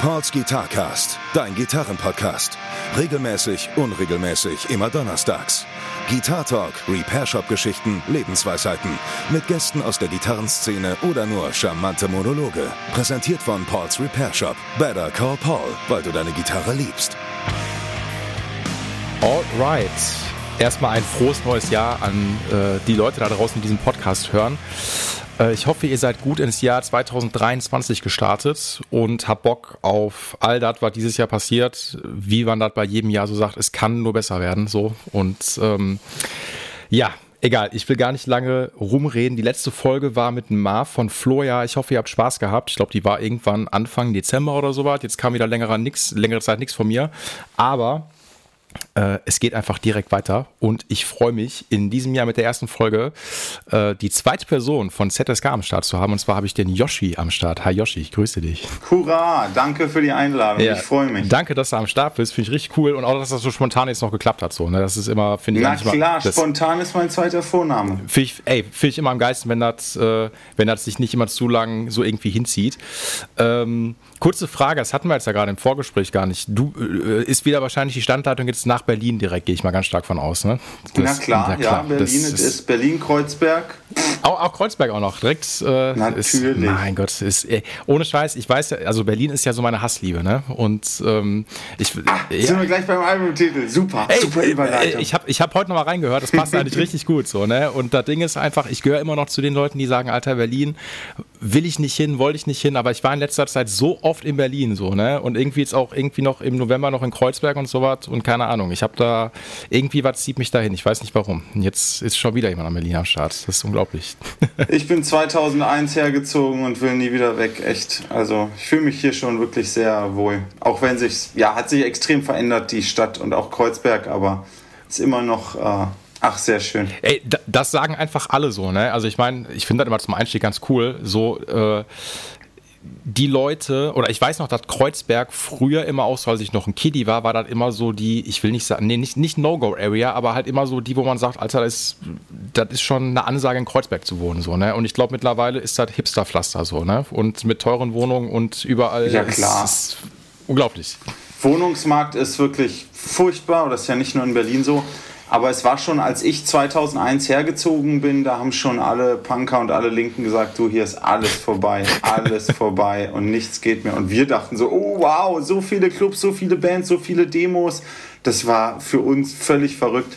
Pauls Guitarcast, dein Gitarrenpodcast. Regelmäßig, unregelmäßig, immer donnerstags. Guitar Talk, Repair Shop Geschichten, Lebensweisheiten. Mit Gästen aus der Gitarrenszene oder nur charmante Monologe. Präsentiert von Pauls Repair Shop. Better call Paul, weil du deine Gitarre liebst. Alright. Erstmal ein frohes neues Jahr an äh, die Leute da draußen, die diesen Podcast hören. Äh, ich hoffe, ihr seid gut ins Jahr 2023 gestartet und habt Bock auf all das, was dieses Jahr passiert. Wie man das bei jedem Jahr so sagt, es kann nur besser werden. So und ähm, ja, Egal, ich will gar nicht lange rumreden. Die letzte Folge war mit Marv von Floja. Ich hoffe, ihr habt Spaß gehabt. Ich glaube, die war irgendwann Anfang Dezember oder so was. Jetzt kam wieder längere, nix, längere Zeit nichts von mir. Aber es geht einfach direkt weiter und ich freue mich, in diesem Jahr mit der ersten Folge äh, die zweite Person von ZSK am Start zu haben. Und zwar habe ich den Yoshi am Start. Hi Yoshi, ich grüße dich. Hurra, danke für die Einladung. Ja. Ich freue mich. Danke, dass du am Start bist. Finde ich richtig cool. Und auch, dass das so spontan jetzt noch geklappt hat. So, ne? Das ist immer, finde ich. Na klar, mal, spontan ist mein zweiter Vorname. Finde ich, find ich immer am geilsten, wenn das, äh, wenn das sich nicht immer zu lang so irgendwie hinzieht. Ähm, kurze Frage, das hatten wir jetzt ja gerade im Vorgespräch gar nicht. Du äh, ist wieder wahrscheinlich die Standleitung jetzt nach Berlin direkt, gehe ich mal ganz stark von aus. Ne? Das, Na klar, ja, klar. ja Berlin ist, ist Berlin-Kreuzberg. Auch, auch, Kreuzberg auch noch, direkt. Äh, Natürlich. Ist, mein Gott, ist, ey, ohne Scheiß, ich weiß ja, also Berlin ist ja so meine Hassliebe, ne? Und ähm, ich. Ah, ja. Sind wir gleich beim Albumtitel. Super, ey, super Überleitung. Ich habe ich hab heute noch mal reingehört, das passt eigentlich richtig gut so, ne? Und das Ding ist einfach, ich gehöre immer noch zu den Leuten, die sagen, Alter, Berlin will ich nicht hin, wollte ich nicht hin, aber ich war in letzter Zeit so oft in Berlin so, ne? Und irgendwie jetzt auch irgendwie noch im November noch in Kreuzberg und sowas und keine Ahnung. Ich habe da irgendwie was zieht mich dahin. Ich weiß nicht warum. Jetzt ist schon wieder jemand am Berlin am Start. Das ist unglaublich. ich bin 2001 hergezogen und will nie wieder weg. Echt. Also ich fühle mich hier schon wirklich sehr wohl. Auch wenn sich ja hat sich extrem verändert die Stadt und auch Kreuzberg, aber ist immer noch äh, Ach, sehr schön. Ey, das sagen einfach alle so, ne? Also ich meine, ich finde das immer zum Einstieg ganz cool. So, äh, die Leute, oder ich weiß noch, dass Kreuzberg früher immer auch, so als ich noch ein Kiddie war, war das immer so die, ich will nicht sagen, nee, nicht, nicht No-Go-Area, aber halt immer so die, wo man sagt, Alter, das ist, das ist schon eine Ansage, in Kreuzberg zu wohnen, so, ne? Und ich glaube, mittlerweile ist das Hipsterpflaster, so, ne? Und mit teuren Wohnungen und überall. Ja, klar. Ist, ist unglaublich. Wohnungsmarkt ist wirklich furchtbar, oder ist ja nicht nur in Berlin so. Aber es war schon, als ich 2001 hergezogen bin, da haben schon alle Punker und alle Linken gesagt, du, hier ist alles vorbei, alles vorbei und nichts geht mehr. Und wir dachten so, oh wow, so viele Clubs, so viele Bands, so viele Demos. Das war für uns völlig verrückt.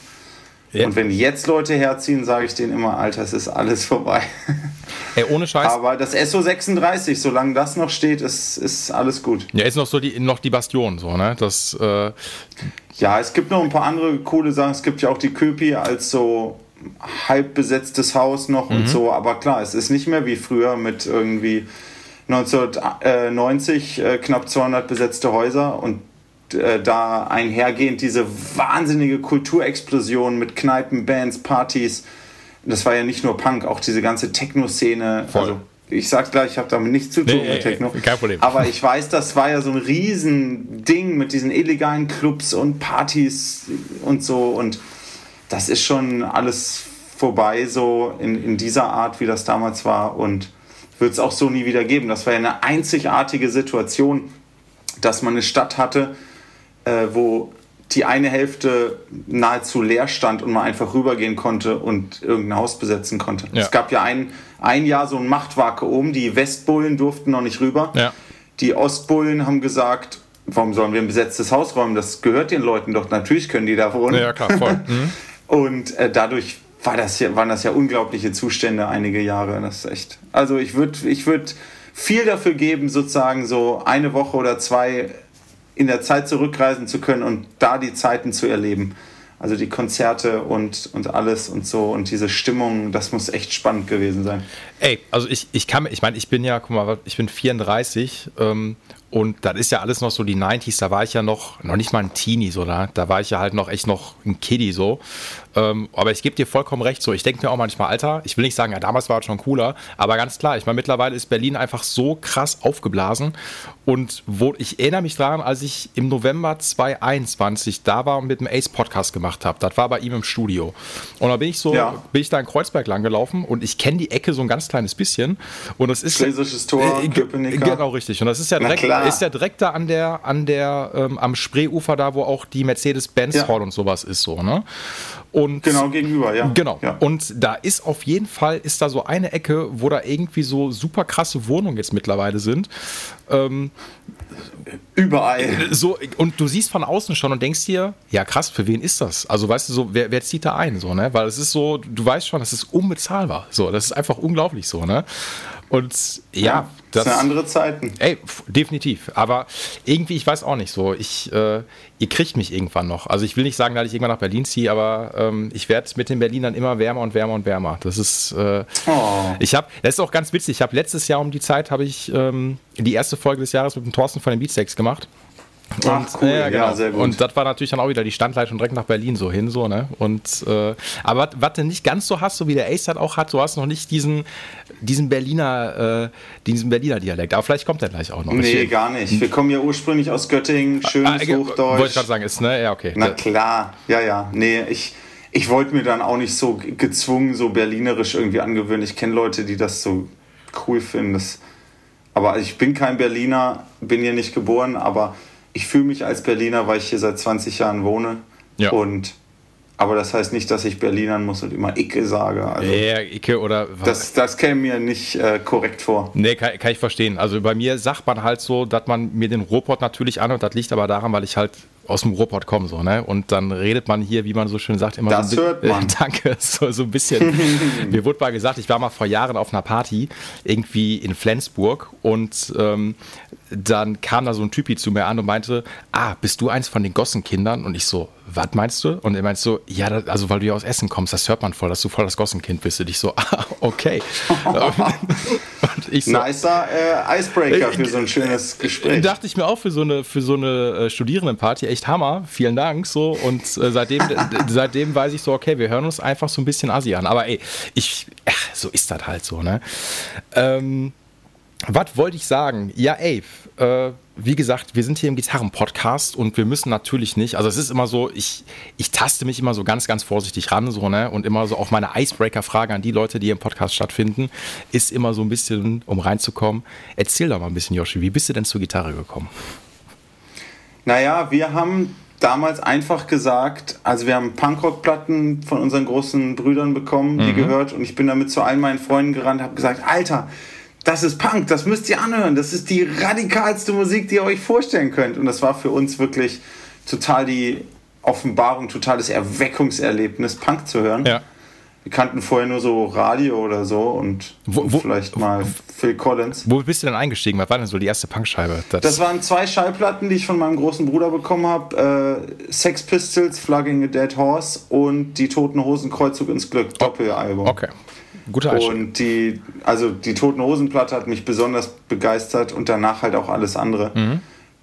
Ja. Und wenn jetzt Leute herziehen, sage ich denen immer, Alter, es ist alles vorbei. Ey, ohne Scheiß. Aber das SO36, solange das noch steht, ist, ist alles gut. Ja, ist noch so die, noch die Bastion, so, ne? Das, äh ja, es gibt noch ein paar andere coole Sachen. Es gibt ja auch die Köpi als so halb besetztes Haus noch mhm. und so. Aber klar, es ist nicht mehr wie früher mit irgendwie 1990 äh, knapp 200 besetzte Häuser und äh, da einhergehend diese wahnsinnige Kulturexplosion mit Kneipen, Bands, Partys. Das war ja nicht nur Punk, auch diese ganze Techno-Szene. Also, ich sag's gleich, ich habe damit nichts zu tun nee, mit Techno. Kein Problem. Aber ich weiß, das war ja so ein Riesending mit diesen illegalen Clubs und Partys und so. Und das ist schon alles vorbei, so in, in dieser Art, wie das damals war. Und wird es auch so nie wieder geben. Das war ja eine einzigartige Situation, dass man eine Stadt hatte, äh, wo die eine Hälfte nahezu leer stand und man einfach rübergehen konnte und irgendein Haus besetzen konnte. Ja. Es gab ja ein, ein Jahr so ein Machtvakuum, die Westbullen durften noch nicht rüber. Ja. Die Ostbullen haben gesagt, warum sollen wir ein besetztes Haus räumen? Das gehört den Leuten doch, natürlich können die da wohnen. Ja, klar, voll. Mhm. und äh, dadurch war das ja, waren das ja unglaubliche Zustände einige Jahre. Das ist echt. Also ich würde ich würd viel dafür geben, sozusagen so eine Woche oder zwei in der Zeit zurückreisen zu können und da die Zeiten zu erleben. Also die Konzerte und, und alles und so und diese Stimmung, das muss echt spannend gewesen sein. Ey, also ich, ich kann, ich meine, ich bin ja, guck mal, ich bin 34 ähm, und das ist ja alles noch so die 90s, da war ich ja noch, noch nicht mal ein Teenie, so da, da war ich ja halt noch echt noch ein Kiddie so. Ähm, aber ich gebe dir vollkommen recht, so ich denke mir auch manchmal, Alter, ich will nicht sagen, ja, damals war es schon cooler, aber ganz klar, ich meine, mittlerweile ist Berlin einfach so krass aufgeblasen und wo, ich erinnere mich daran, als ich im November 2021 da war und mit dem Ace Podcast gemacht habe, das war bei ihm im Studio. Und da bin ich so, ja. bin ich da in Kreuzberg lang gelaufen und ich kenne die Ecke so ein ganz kleines bisschen und das ist Schlesisches Tor, äh, Genau richtig und das ist ja direkt Ist ja direkt da an der, an der, ähm, am Spreeufer da, wo auch die Mercedes-Benz Ja. Hall und sowas ist so, ne? Und Genau, gegenüber, ja. Genau. Ja. Und da ist auf jeden Fall, ist da so eine Ecke, wo da irgendwie so super krasse Wohnungen jetzt mittlerweile sind. Ähm, Überall. so, und du siehst von außen schon und denkst dir, ja krass, für wen ist das? Also weißt du so, wer, wer zieht da ein? So, ne? Weil es ist so, du weißt schon, das ist unbezahlbar. So, das ist einfach unglaublich so, ne? Und ja, das sind andere Zeiten. Ey, definitiv. Aber irgendwie, ich weiß auch nicht so. Ich, äh, ihr kriegt mich irgendwann noch. Also ich will nicht sagen, dass ich irgendwann nach Berlin ziehe, aber ähm, ich werde mit den Berlinern immer wärmer und wärmer und wärmer. Das ist, äh, Oh. ich habe, das ist auch ganz witzig. Ich habe letztes Jahr um die Zeit habe ich ähm, die erste Folge des Jahres mit dem Thorsten von den Beatsteaks gemacht. Ach, cool. Ja, Ja, genau. sehr gut. Und das war natürlich dann auch wieder die Standleitung direkt nach Berlin so hin, so, ne? Und äh, aber was du nicht ganz so hast, so wie der Ace das auch hat, du hast noch nicht diesen, diesen Berliner, äh, diesen Berliner Dialekt. Aber vielleicht kommt der gleich auch noch. nee, Ich- gar nicht. Wir kommen ja ursprünglich aus Göttingen, schönes Ah, ge- Hochdeutsch. Wollte ich gerade sagen, ist, ne? Ja, okay. Na klar, ja, ja. Nee, ich, ich wollte mir dann auch nicht so ge- gezwungen, so berlinerisch irgendwie angewöhnen. Ich kenne Leute, die das so cool finden. Das, aber ich bin kein Berliner, bin hier nicht geboren, aber ich fühle mich als Berliner, weil ich hier seit 20 Jahren wohne. Ja. Und, aber das heißt nicht, dass ich Berlinern muss und immer Icke sage. Also, Ja, Icke oder. das, das käme mir nicht äh, korrekt vor. Nee, kann, kann ich verstehen. Also bei mir sagt man halt so, dass man mir den Ruhrpott natürlich anhört. Das liegt aber daran, weil ich halt aus dem Ruhrpott komme, so, ne? Und dann redet man hier, wie man so schön sagt, immer Das so bi- hört man. Äh, danke, so, so ein bisschen. mir wurde mal gesagt, ich war mal vor Jahren auf einer Party, irgendwie in Flensburg, und ähm, dann kam da so ein Typi zu mir an und meinte, ah, bist du eins von den Gossenkindern? Und ich so, was meinst du? Und er meinte so, ja, das, also weil du ja aus Essen kommst, das hört man voll, dass du voll das Gossenkind bist. Und ich so, ah, okay. und ich so, Nicer äh, Icebreaker für so ein schönes Gespräch. Dachte ich mir auch für so eine, für so eine äh, Studierendenparty, echt Hammer, vielen Dank. So. Und äh, seitdem, seitdem weiß ich so, okay, wir hören uns einfach so ein bisschen Asi an. Aber ey, ich, ach, so ist das halt so, ne? Ähm, was wollte ich sagen? Ja, ey, äh, wie gesagt, wir sind hier im Gitarren-Podcast und wir müssen natürlich nicht, also es ist immer so, ich, ich taste mich immer so ganz, ganz vorsichtig ran, so, ne? Und immer so auch meine Icebreaker-Frage an die Leute, die im Podcast stattfinden, ist immer so ein bisschen, um reinzukommen. Erzähl doch mal ein bisschen, Joshi, wie bist du denn zur Gitarre gekommen? Naja, wir haben damals einfach gesagt, also wir haben Punkrock-Platten von unseren großen Brüdern bekommen, die gehört und ich bin damit zu allen meinen Freunden gerannt, habe gesagt, Alter, das ist Punk, das müsst ihr anhören, das ist die radikalste Musik, die ihr euch vorstellen könnt und das war für uns wirklich total die Offenbarung, totales Erweckungserlebnis, Punk zu hören. Ja. Wir kannten vorher nur so Radio oder so und, Wo- und wo- vielleicht mal Phil Collins. Wo bist du denn eingestiegen? Was war denn so die erste Punkscheibe? Das waren zwei Schallplatten, die ich von meinem großen Bruder bekommen habe. Äh, Sex Pistols, Flogging a Dead Horse und die Toten Hosen Kreuzzug ins Glück, Doppelalbum. okay. Guter Einstieg. Und die, also die Toten Hosen Platte hat mich besonders begeistert und danach halt auch alles andere. Mhm.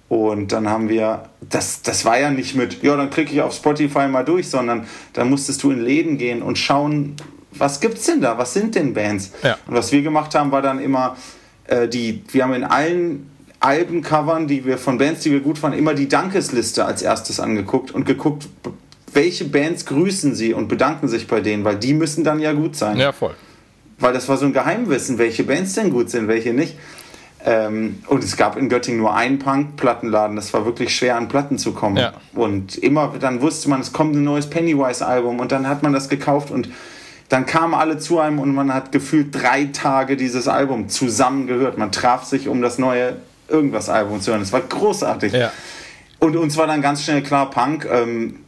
Und dann haben wir, das, das war ja nicht mit, ja, dann klicke ich auf Spotify mal durch, sondern dann musstest du in Läden gehen und schauen, was gibt's denn da? Was sind denn Bands? Ja. Und was wir gemacht haben, war dann immer äh, die, wir haben in allen Albencovern, die wir von Bands, die wir gut fanden, immer die Dankesliste als erstes angeguckt und geguckt, welche Bands grüßen sie und bedanken sich bei denen, weil die müssen dann ja gut sein Ja, voll. Weil das war so ein Geheimwissen, welche Bands denn gut sind, welche nicht. Ähm, und es gab in Göttingen nur einen Punk-Plattenladen. Das war wirklich schwer, an Platten zu kommen. Ja. Und immer, dann wusste man, es kommt ein neues Pennywise-Album und dann hat man das gekauft und dann kamen alle zu einem und man hat gefühlt drei Tage dieses Album zusammen gehört. Man traf sich, um das neue Irgendwas-Album zu hören. Es war großartig. Ja. Und uns war dann ganz schnell klar, Punk, ähm,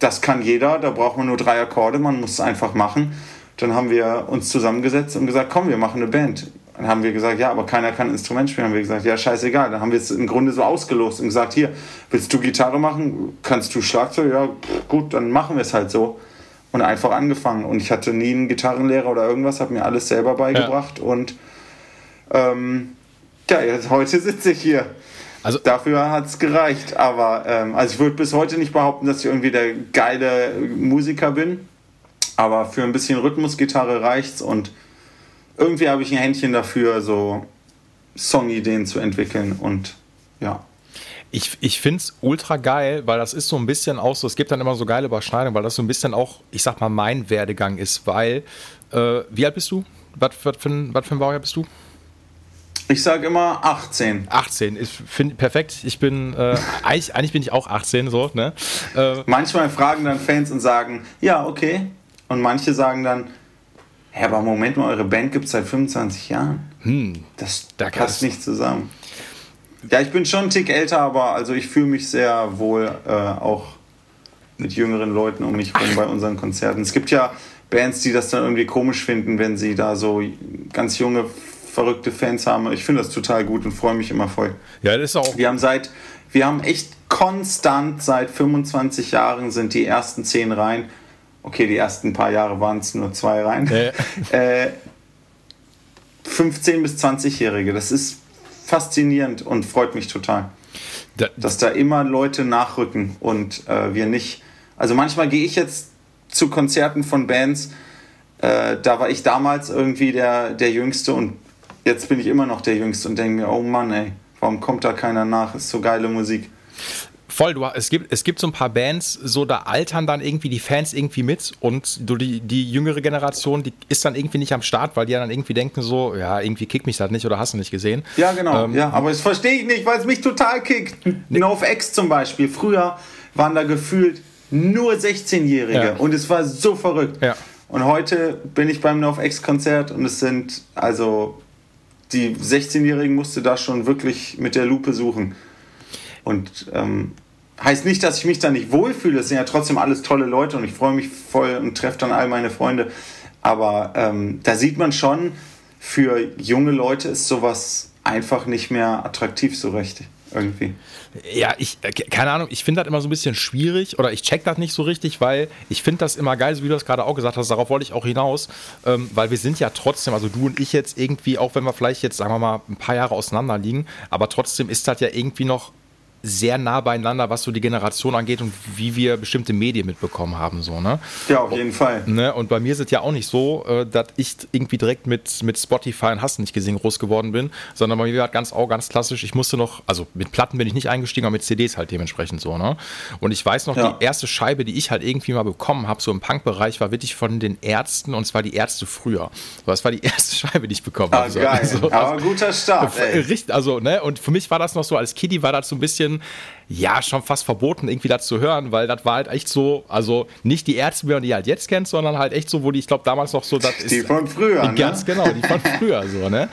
das kann jeder, da braucht man nur drei Akkorde, man muss es einfach machen. Dann haben wir uns zusammengesetzt und gesagt, komm, wir machen eine Band. Dann haben wir gesagt, ja, aber keiner kann ein Instrument spielen. Dann haben wir gesagt, ja, scheißegal. Dann haben wir es im Grunde so ausgelost und gesagt, hier, willst du Gitarre machen? Kannst du Schlagzeug? Ja, gut, dann machen wir es halt so. Und einfach angefangen. Und ich hatte nie einen Gitarrenlehrer oder irgendwas, habe mir alles selber beigebracht. Und ähm, ja, jetzt, heute sitze ich hier. Also- Dafür hat es gereicht. Aber ähm, also ich würde bis heute nicht behaupten, dass ich irgendwie der geile Musiker bin. Aber für ein bisschen Rhythmusgitarre reicht's und irgendwie habe ich ein Händchen dafür, so Songideen zu entwickeln und ja. Ich, ich finde es ultra geil, weil das ist so ein bisschen auch so, es gibt dann immer so geile Überschneidungen, weil das so ein bisschen auch, ich sag mal, mein Werdegang ist, weil, äh, wie alt bist du? Was, was, für ein, was für ein Baujahr bist du? Ich sage immer 18. 18, ich finde perfekt. Ich bin, äh, eigentlich, eigentlich bin ich auch 18, so, ne? Äh, Manchmal fragen dann Fans und sagen, ja, okay. Und manche sagen dann, ja, aber Moment mal, eure Band gibt es seit 25 Jahren. Hm, das da passt nicht zusammen. Ja, ich bin schon ein Tick älter, aber also ich fühle mich sehr wohl äh, auch mit jüngeren Leuten um mich herum bei unseren Konzerten. Es gibt ja Bands, die das dann irgendwie komisch finden, wenn sie da so ganz junge verrückte Fans haben. Ich finde das total gut und freue mich immer voll. Ja, das ist auch. Wir haben seit, wir haben echt konstant seit 25 Jahren sind die ersten zehn Reihen. Okay, die ersten paar Jahre waren es nur zwei Reihen. Ja. äh, 15 bis 20-Jährige. Das ist faszinierend und freut mich total. Da, dass da immer Leute nachrücken und äh, wir nicht. Also manchmal gehe ich jetzt zu Konzerten von Bands, äh, da war ich damals irgendwie der, der Jüngste und jetzt bin ich immer noch der Jüngste und denke mir, oh Mann, ey, warum kommt da keiner nach? Ist so geile Musik. Voll, du, es, gibt, es gibt so ein paar Bands, so da altern dann irgendwie die Fans irgendwie mit und du, die, die jüngere Generation, die ist dann irgendwie nicht am Start, weil die dann irgendwie denken so, ja, irgendwie kickt mich das nicht oder hast du nicht gesehen. Ja, genau, ähm, ja, aber das verstehe ich nicht, weil es mich total kickt. Nee. NoFX zum Beispiel, früher waren da gefühlt nur 16-Jährige ja. und es war so verrückt. Ja. Und heute bin ich beim NoFX-Konzert und es sind also die 16-Jährigen musste da schon wirklich mit der Lupe suchen. Und ähm, heißt nicht, dass ich mich da nicht wohlfühle. Es sind ja trotzdem alles tolle Leute und ich freue mich voll und treffe dann all meine Freunde. Aber ähm, da sieht man schon, für junge Leute ist sowas einfach nicht mehr attraktiv so recht irgendwie. Ja, ich, äh, keine Ahnung, ich finde das immer so ein bisschen schwierig oder ich check das nicht so richtig, weil ich finde das immer geil, so wie du das gerade auch gesagt hast, darauf wollte ich auch hinaus, ähm, weil wir sind ja trotzdem, also du und ich jetzt irgendwie, auch wenn wir vielleicht jetzt, sagen wir mal, ein paar Jahre auseinander liegen, aber trotzdem ist das ja irgendwie noch sehr nah beieinander, was so die Generation angeht und wie wir bestimmte Medien mitbekommen haben. So, ne? Ja, auf jeden Fall. Ne? Und bei mir ist es ja auch nicht so, äh, dass ich irgendwie direkt mit, mit Spotify und Hast nicht gesehen groß geworden bin, sondern bei mir war ganz auch ganz klassisch, ich musste noch, also mit Platten bin ich nicht eingestiegen, aber mit CDs halt dementsprechend so. Ne? Und ich weiß noch, ja. die erste Scheibe, die ich halt irgendwie mal bekommen habe, so im Punk-Bereich, war wirklich von den Ärzten und zwar die Ärzte früher. Das war die erste Scheibe, die ich bekommen ah, habe. So. Geil. Also, aber also, guter Start. Richtig, also, ne? Und für mich war das noch so, als Kiddie war das so ein bisschen bisschen, ja, schon fast verboten, irgendwie das zu hören, weil das war halt echt so, also nicht die Ärzte, die halt jetzt kennt, sondern halt echt so, wo die, ich glaube, damals noch so, das ist. Die von früher, Ganz ne? genau, die von früher so, ne?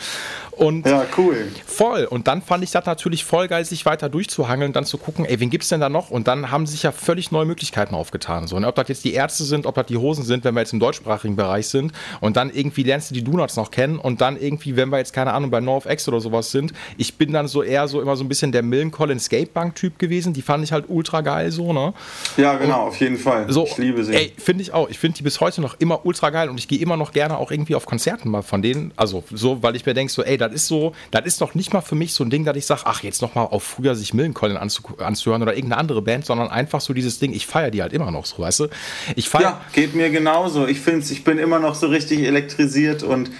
Und ja, cool. Voll. Und dann fand ich das natürlich voll geil, sich weiter durchzuhangeln, dann zu gucken, ey, wen gibt's denn da noch? Und dann haben sich ja völlig neue Möglichkeiten aufgetan. So, ne? Ob das jetzt die Ärzte sind, ob das die Hosen sind, wenn wir jetzt im deutschsprachigen Bereich sind. Und dann irgendwie lernst du die Donuts noch kennen. Und dann irgendwie, wenn wir jetzt, keine Ahnung, bei NoFX oder sowas sind. Ich bin dann so eher so immer so ein bisschen der Millen Collins Skatebank-Typ gewesen. Die fand ich halt ultra geil so, ne? Ja, genau, und auf jeden Fall. So, ich liebe sie. Ey, finde ich auch. Ich finde die bis heute noch immer ultra geil und ich gehe immer noch gerne auch irgendwie auf Konzerten mal von denen. Also so, weil ich mir denke, so, ey, das ist so, das ist noch nicht mal für mich so ein Ding, dass ich sage, ach, jetzt nochmal auf früher sich Millencolin anzu anzuhören oder irgendeine andere Band, sondern einfach so dieses Ding, ich feiere die halt immer noch so, weißt du? Ich feier ja, geht mir genauso. Ich finde ich bin immer noch so richtig elektrisiert und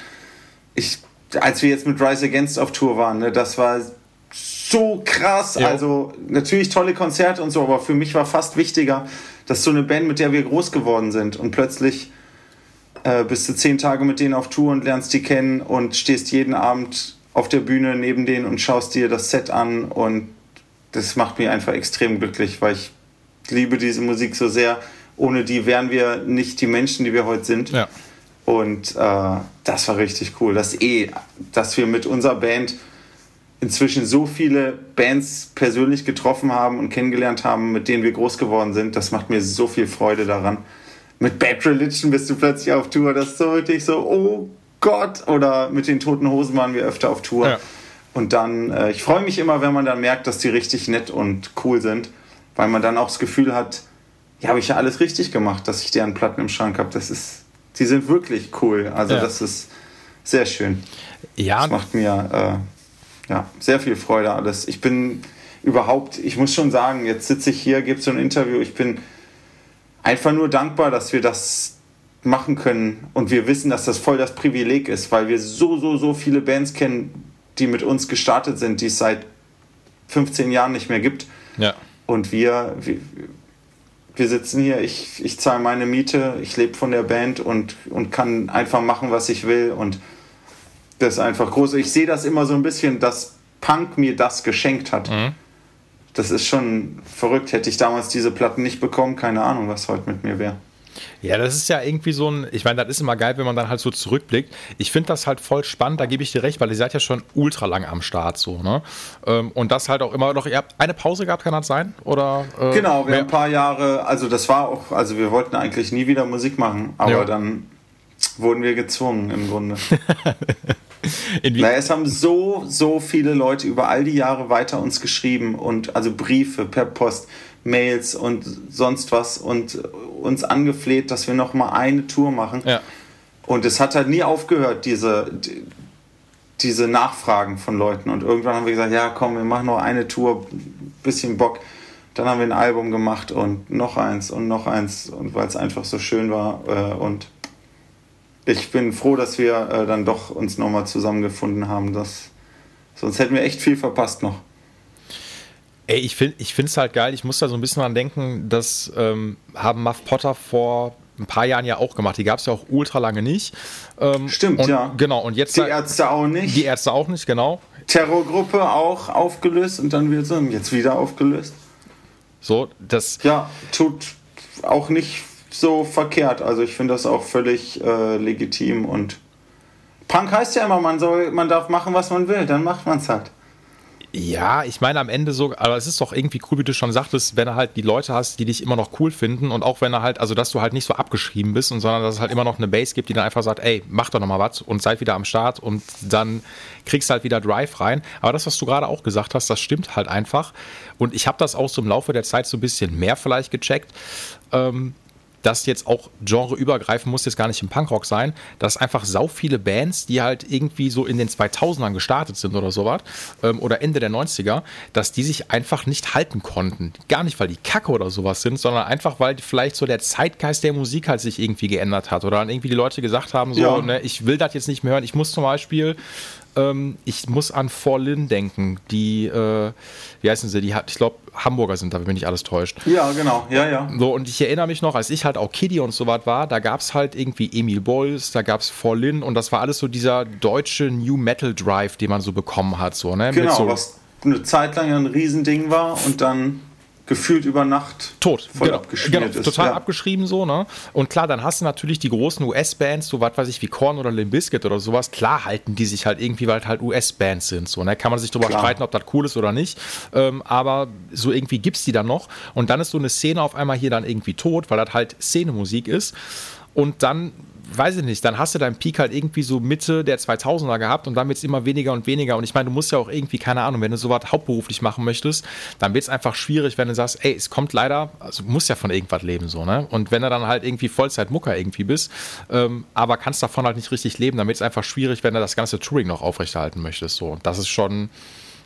ich, als wir jetzt mit Rise Against auf Tour waren, ne, das war so krass. Ja. Also natürlich tolle Konzerte und so, aber für mich war fast wichtiger, dass so eine Band, mit der wir groß geworden sind und plötzlich äh, bist du zehn Tage mit denen auf Tour und lernst die kennen und stehst jeden Abend auf der Bühne neben denen und schaust dir das Set an und das macht mich einfach extrem glücklich, weil ich liebe diese Musik so sehr. Ohne die wären wir nicht die Menschen, die wir heute sind. Ja. Und äh, das war richtig cool. Das eh, dass wir mit unserer Band inzwischen so viele Bands persönlich getroffen haben und kennengelernt haben, mit denen wir groß geworden sind, das macht mir so viel Freude daran mit Bad Religion bist du plötzlich auf Tour. Das ist so wirklich so, oh Gott. Oder mit den Toten Hosen waren wir öfter auf Tour. Ja. Und dann, äh, ich freue mich immer, wenn man dann merkt, dass die richtig nett und cool sind, weil man dann auch das Gefühl hat, ja, habe ich ja alles richtig gemacht, dass ich deren Platten im Schrank habe. Das ist, die sind wirklich cool. Also ja. das ist sehr schön. Ja. Das macht mir äh, ja, sehr viel Freude alles. Ich bin überhaupt, ich muss schon sagen, jetzt sitze ich hier, gebe so ein Interview, ich bin einfach nur dankbar, dass wir das machen können und wir wissen, dass das voll das Privileg ist, weil wir so, so, so viele Bands kennen, die mit uns gestartet sind, die es seit 15 Jahren nicht mehr gibt. Ja. Und wir, wir, wir sitzen hier, ich, ich zahle meine Miete, ich lebe von der Band und, und kann einfach machen, was ich will und Das ist einfach groß. Ich sehe das immer so ein bisschen, dass Punk mir das geschenkt hat. Mhm. Das ist schon verrückt. Hätte ich damals diese Platten nicht bekommen, keine Ahnung, was heute mit mir wäre. Ja, das ist ja irgendwie so ein, ich meine, das ist immer geil, wenn man dann halt so zurückblickt. Ich finde das halt voll spannend, da gebe ich dir recht, weil ihr seid ja schon ultra lang am Start so, ne? Ähm, und das halt auch immer noch, ihr habt eine Pause gehabt, kann das sein? Oder, äh, genau, wir haben ein paar Jahre, also das war auch, also wir wollten eigentlich nie wieder Musik machen, aber ja. dann wurden wir gezwungen im Grunde. naja, es haben so, so viele Leute über all die Jahre weiter uns geschrieben und also Briefe per Post, Mails und sonst was und uns angefleht, dass wir noch mal eine Tour machen. Ja. Und es hat halt nie aufgehört, diese, diese Nachfragen von Leuten. Und irgendwann haben wir gesagt, ja komm, wir machen noch eine Tour, bisschen Bock. Dann haben wir ein Album gemacht und noch eins und noch eins, und weil es einfach so schön war. Äh, und ich bin froh, dass wir äh, dann doch uns nochmal zusammengefunden haben. Das, sonst hätten wir echt viel verpasst noch. Ey, ich finde es halt geil. Ich muss da so ein bisschen dran denken, das ähm, haben Muff Potter vor ein paar Jahren ja auch gemacht. Die gab es ja auch ultra lange nicht. Ähm, Stimmt, und, ja. Genau, und jetzt. Die Ärzte auch nicht. Die Ärzte auch nicht, genau. Terrorgruppe auch aufgelöst und dann wird jetzt wieder aufgelöst. So, das. Ja, tut auch nicht so verkehrt. Also ich finde das auch völlig äh, legitim und Punk heißt ja immer, man soll, man darf machen, was man will, dann macht man es halt. Ja, ich meine am Ende so, aber es ist doch irgendwie cool, wie du schon sagtest, wenn du halt die Leute hast, die dich immer noch cool finden und auch wenn er halt, also dass du halt nicht so abgeschrieben bist und sondern dass es halt immer noch eine Base gibt, die dann einfach sagt, ey, mach doch nochmal was und seid wieder am Start und dann kriegst halt wieder Drive rein. Aber das, was du gerade auch gesagt hast, das stimmt halt einfach. Und ich habe das auch so im Laufe der Zeit so ein bisschen mehr vielleicht gecheckt. Ähm, das jetzt auch genreübergreifend muss jetzt gar nicht im Punkrock sein, dass einfach sau viele Bands, die halt irgendwie so in den 2000ern gestartet sind oder sowas, ähm, oder Ende der 90er, dass die sich einfach nicht halten konnten. Gar nicht, weil die Kacke oder sowas sind, sondern einfach, weil vielleicht so der Zeitgeist der Musik halt sich irgendwie geändert hat oder dann irgendwie die Leute gesagt haben, so, ja. ne, ich will das jetzt nicht mehr hören. Ich muss zum Beispiel ähm, ich muss an Forlin denken, die, äh, wie heißen sie, die hat, ich glaube, Hamburger sind da, wenn mich nicht alles täuscht. Ja, genau, ja, ja. So, und ich erinnere mich noch, als ich halt auch Kiddy und so was war, da gab es halt irgendwie Emil Boyles, da gab es Forlin und das war alles so dieser deutsche New Metal Drive, den man so bekommen hat, so, ne? Genau, so was eine Zeit lang ein Riesending war und dann gefühlt über Nacht tot voll genau, abgeschrieben genau, ist. Total ja. abgeschrieben so, ne? Und klar, dann hast du natürlich die großen US-Bands, so was weiß ich, wie Korn oder Limp Bizkit oder sowas. Klar halten die sich halt irgendwie, weil halt US-Bands sind, so, ne? Kann man sich drüber klar. streiten, ob das cool ist oder nicht. Ähm, aber so irgendwie gibt's die dann noch. Und dann ist so eine Szene auf einmal hier dann irgendwie tot, weil das halt Szenemusik ist. Und dann weiß ich nicht, dann hast du deinen Peak halt irgendwie so Mitte der 2000er gehabt und dann wird es immer weniger und weniger. Und ich meine, du musst ja auch irgendwie, keine Ahnung, wenn du sowas hauptberuflich machen möchtest, dann wird es einfach schwierig, wenn du sagst, ey, es kommt leider, also du musst ja von irgendwas leben, so, ne? Und wenn du dann halt irgendwie Vollzeit-Mucker irgendwie bist, ähm, aber kannst davon halt nicht richtig leben, dann wird es einfach schwierig, wenn du das ganze Touring noch aufrechterhalten möchtest, so. Und das ist schon,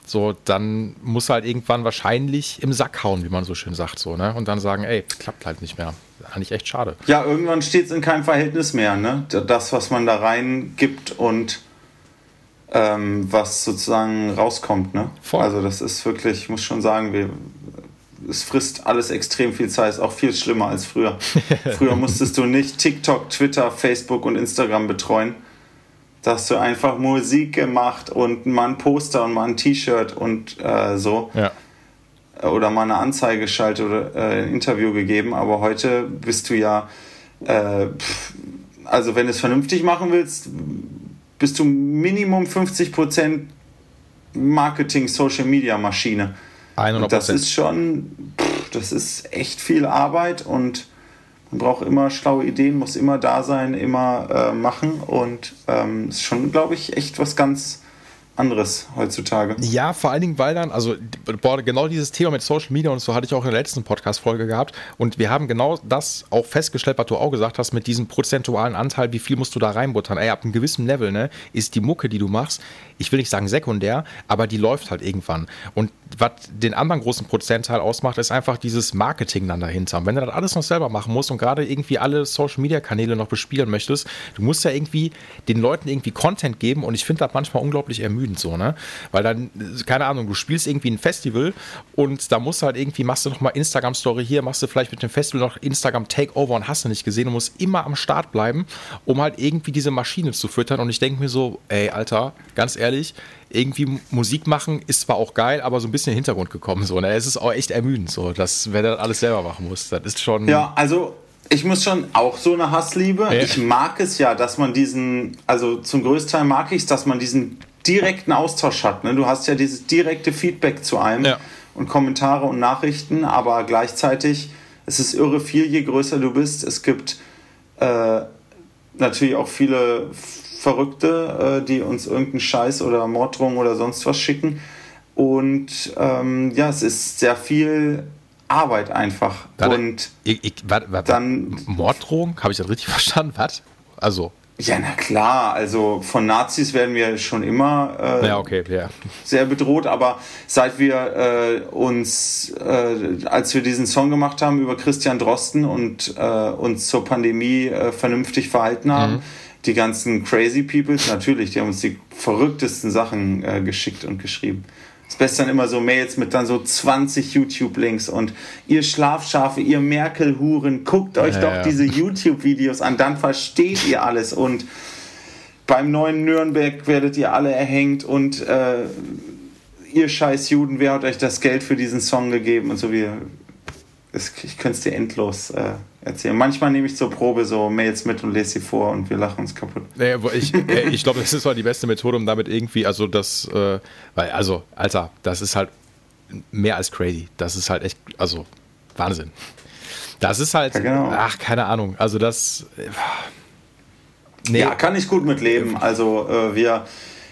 so, dann muss halt irgendwann wahrscheinlich im Sack hauen, wie man so schön sagt, so, ne? Und dann sagen, ey, klappt halt nicht mehr. Eigentlich echt schade. Ja, irgendwann steht es in keinem Verhältnis mehr, ne? Das, was man da reingibt und ähm, was sozusagen rauskommt, ne? Voll. Also das ist wirklich, ich muss schon sagen, wir, es frisst alles extrem viel Zeit, ist auch viel schlimmer als früher. früher musstest du nicht TikTok, Twitter, Facebook und Instagram betreuen da hast du einfach Musik gemacht und mal ein Poster und mal ein T-Shirt und äh, so. Ja. Oder mal eine Anzeige geschaltet oder äh, ein Interview gegeben. Aber heute bist du ja, äh, also wenn du es vernünftig machen willst, bist du Minimum 50% Marketing, Social Media Maschine. 100%. Und das ist schon, pff, das ist echt viel Arbeit und man braucht immer schlaue Ideen, muss immer da sein, immer äh, machen. Und ähm, ist schon, glaube ich, echt was ganz anderes heutzutage. Ja, vor allen Dingen, weil dann, also boah, genau dieses Thema mit Social Media und so hatte ich auch in der letzten Podcast-Folge gehabt und wir haben genau das auch festgestellt, was du auch gesagt hast, mit diesem prozentualen Anteil, wie viel musst du da reinbuttern. Ey, ab einem gewissen Level, ne, ist die Mucke, die du machst, ich will nicht sagen sekundär, aber die läuft halt irgendwann. Und was den anderen großen Prozentteil ausmacht, ist einfach dieses Marketing dann dahinter. Und wenn du das alles noch selber machen musst und gerade irgendwie alle Social Media Kanäle noch bespielen möchtest, du musst ja irgendwie den Leuten irgendwie Content geben und ich finde das manchmal unglaublich ermüdend so, ne? Weil dann, keine Ahnung, du spielst irgendwie ein Festival und da musst du halt irgendwie, machst du nochmal Instagram Story hier, machst du vielleicht mit dem Festival noch Instagram Takeover und hast du nicht gesehen und musst immer am Start bleiben, um halt irgendwie diese Maschine zu füttern und ich denke mir so, ey, Alter, ganz ehrlich, irgendwie Musik machen ist zwar auch geil, aber so ein bisschen in den Hintergrund gekommen. So, ne? Es ist auch echt ermüdend, so, dass wer das alles selber machen muss. Das ist schon. Ja, also ich muss schon auch so eine Hassliebe. Ja. Ich mag es ja, dass man diesen, also zum größten Teil mag ich es, dass man diesen direkten Austausch hat. Ne? Du hast ja dieses direkte Feedback zu einem ja. und Kommentare und Nachrichten, aber gleichzeitig es ist irre viel, je größer du bist. Es gibt äh, natürlich auch viele Verrückte, äh, die uns irgendeinen Scheiß oder Morddrohungen oder sonst was schicken. Und ähm, ja, es ist sehr viel Arbeit einfach. Warte, und ich, ich, warte, warte, dann Morddrohung, habe ich das richtig verstanden? Was? Also ja, na klar, also von Nazis werden wir schon immer äh, ja, okay, ja. sehr bedroht, aber seit wir äh, uns, äh, als wir diesen Song gemacht haben über Christian Drosten und äh, uns zur Pandemie äh, vernünftig verhalten haben, mhm die ganzen Crazy Peoples, natürlich, die haben uns die verrücktesten Sachen äh, geschickt und geschrieben. Das Beste dann immer so Mails mit dann so 20 YouTube-Links und ihr Schlafschafe, ihr Merkel-Huren, guckt euch ja, doch ja. diese YouTube-Videos an, dann versteht ihr alles und beim neuen Nürnberg werdet ihr alle erhängt und äh, ihr scheiß Juden, wer hat euch das Geld für diesen Song gegeben und so wie. Ich könnte es dir endlos äh, erzählen. Manchmal nehme ich zur Probe so Mails mit und lese sie vor und wir lachen uns kaputt. Nee, ich, ich glaube, das ist halt die beste Methode, um damit irgendwie, also das, äh, weil, also, Alter, das ist halt mehr als crazy. Das ist halt echt, also, Wahnsinn. Das ist halt, ja, genau. ach, keine Ahnung, also das. Äh, nee. Ja, kann ich gut mitleben. Also, äh, wir,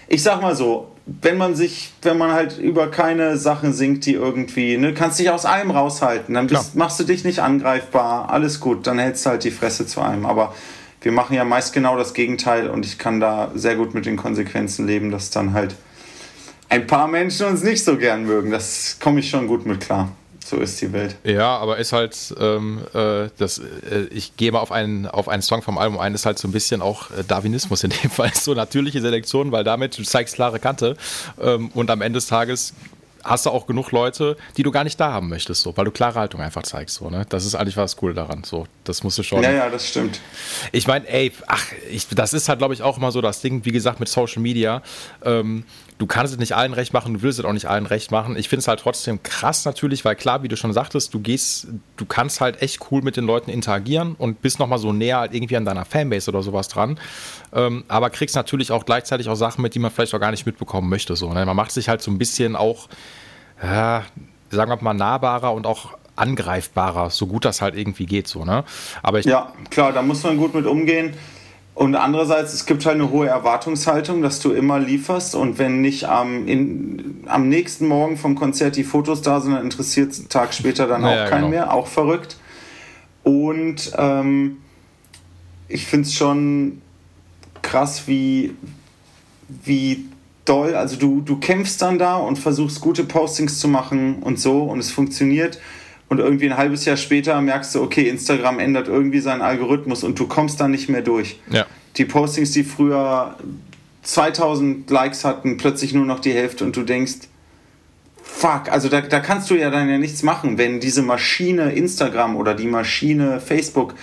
ich sag mal so, wenn man sich, wenn man halt über keine Sachen singt, die irgendwie, ne, kannst dich aus allem raushalten, dann bist, machst du dich nicht angreifbar, alles gut, dann hältst du halt die Fresse zu einem. Aber wir machen ja meist genau das Gegenteil und ich kann da sehr gut mit den Konsequenzen leben, dass dann halt ein paar Menschen uns nicht so gern mögen. Das komme ich schon gut mit klar so ist die Welt. Ja, aber ist halt, ähm, äh, das, äh, ich gehe mal auf einen, auf einen Song vom Album ein, ist halt so ein bisschen auch äh, Darwinismus in dem Fall, so natürliche Selektion, weil damit du zeigst klare Kante ähm, und am Ende des Tages hast du auch genug Leute, die du gar nicht da haben möchtest, so, weil du klare Haltung einfach zeigst. So, ne? Das ist eigentlich was cool daran. So, das musst du schon. Ja, ja, das stimmt. Ich meine, ey, ach, ich, das ist halt, glaube ich, auch immer so das Ding, wie gesagt, mit Social Media. Ähm, du kannst es nicht allen recht machen, du willst es auch nicht allen recht machen. Ich finde es halt trotzdem krass natürlich, weil klar, wie du schon sagtest, du gehst, du kannst halt echt cool mit den Leuten interagieren und bist nochmal so näher halt irgendwie an deiner Fanbase oder sowas dran. Ähm, aber kriegst natürlich auch gleichzeitig auch Sachen mit, die man vielleicht auch gar nicht mitbekommen möchte. So, ne? Man macht sich halt so ein bisschen auch, ja, sagen wir mal, nahbarer und auch angreifbarer, so gut das halt irgendwie geht. So, ne? Aber ich, ja, klar, da muss man gut mit umgehen. Und andererseits, es gibt halt eine hohe Erwartungshaltung, dass du immer lieferst und wenn nicht am, in, am nächsten Morgen vom Konzert die Fotos da sind, dann interessiert es einen Tag später dann naja, auch keinen genau. mehr, auch verrückt. Und ähm, ich finde es schon krass, wie, wie doll, also du, du kämpfst dann da und versuchst gute Postings zu machen und so und es funktioniert und irgendwie ein halbes Jahr später merkst du, okay, Instagram ändert irgendwie seinen Algorithmus und du kommst da nicht mehr durch. Ja. Die Postings, die früher 2000 Likes hatten, plötzlich nur noch die Hälfte und du denkst, fuck, also da, da kannst du ja dann ja nichts machen, wenn diese Maschine Instagram oder die Maschine Facebook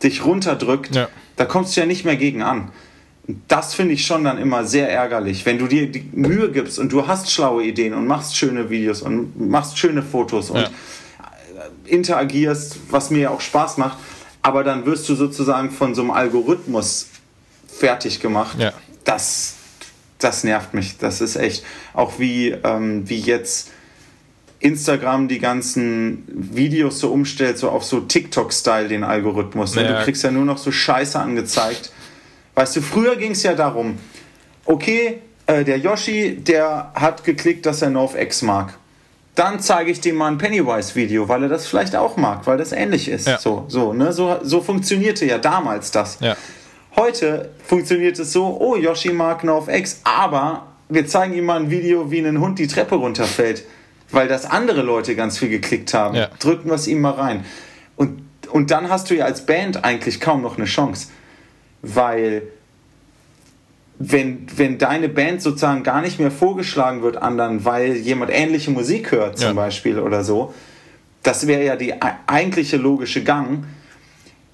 dich runterdrückt, ja. da kommst du ja nicht mehr gegen an. Das finde ich schon dann immer sehr ärgerlich, wenn du dir die Mühe gibst und du hast schlaue Ideen und machst schöne Videos und machst schöne Fotos und ja interagierst, was mir ja auch Spaß macht, aber dann wirst du sozusagen von so einem Algorithmus fertig gemacht. Ja. Das, das nervt mich. Das ist echt auch wie, ähm, wie jetzt Instagram die ganzen Videos so umstellt, so auf so TikTok-Style den Algorithmus. Ja. Du kriegst ja nur noch so Scheiße angezeigt. Weißt du, früher ging es ja darum, okay, äh, der Yoshi, der hat geklickt, dass er NoFX mag dann zeige ich dem mal ein Pennywise-Video, weil er das vielleicht auch mag, weil das ähnlich ist. Ja. So, so, ne? so, so funktionierte ja damals das. Ja. Heute funktioniert es so, oh, Yoshi mag NoFX, aber wir zeigen ihm mal ein Video, wie ein Hund die Treppe runterfällt, weil das andere Leute ganz viel geklickt haben. Ja. Drücken wir es ihm mal rein. Und, und dann hast du ja als Band eigentlich kaum noch eine Chance, weil wenn, wenn deine Band sozusagen gar nicht mehr vorgeschlagen wird anderen, weil jemand ähnliche Musik hört zum ja. Beispiel oder so, das wäre ja die eigentliche logische Gang,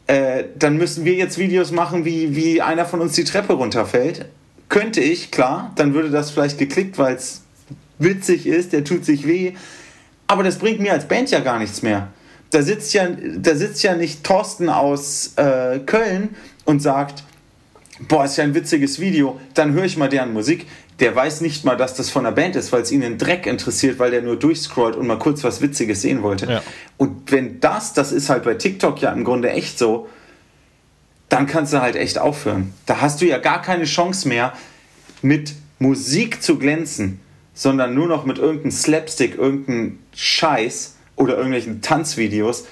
äh, dann müssen wir jetzt Videos machen, wie, wie einer von uns die Treppe runterfällt. Könnte ich, klar, dann würde das vielleicht geklickt, weil es witzig ist, der tut sich weh. Aber das bringt mir als Band ja gar nichts mehr. Da sitzt ja, da sitzt ja nicht Thorsten aus äh, Köln und sagt, boah, ist ja ein witziges Video, dann höre ich mal deren Musik. Der weiß nicht mal, dass das von der Band ist, weil es ihn in Dreck interessiert, weil der nur durchscrollt und mal kurz was Witziges sehen wollte. Ja. Und wenn das, das ist halt bei TikTok ja im Grunde echt so, dann kannst du halt echt aufhören. Da hast du ja gar keine Chance mehr, mit Musik zu glänzen, sondern nur noch mit irgendeinem Slapstick, irgendeinem Scheiß oder irgendwelchen Tanzvideos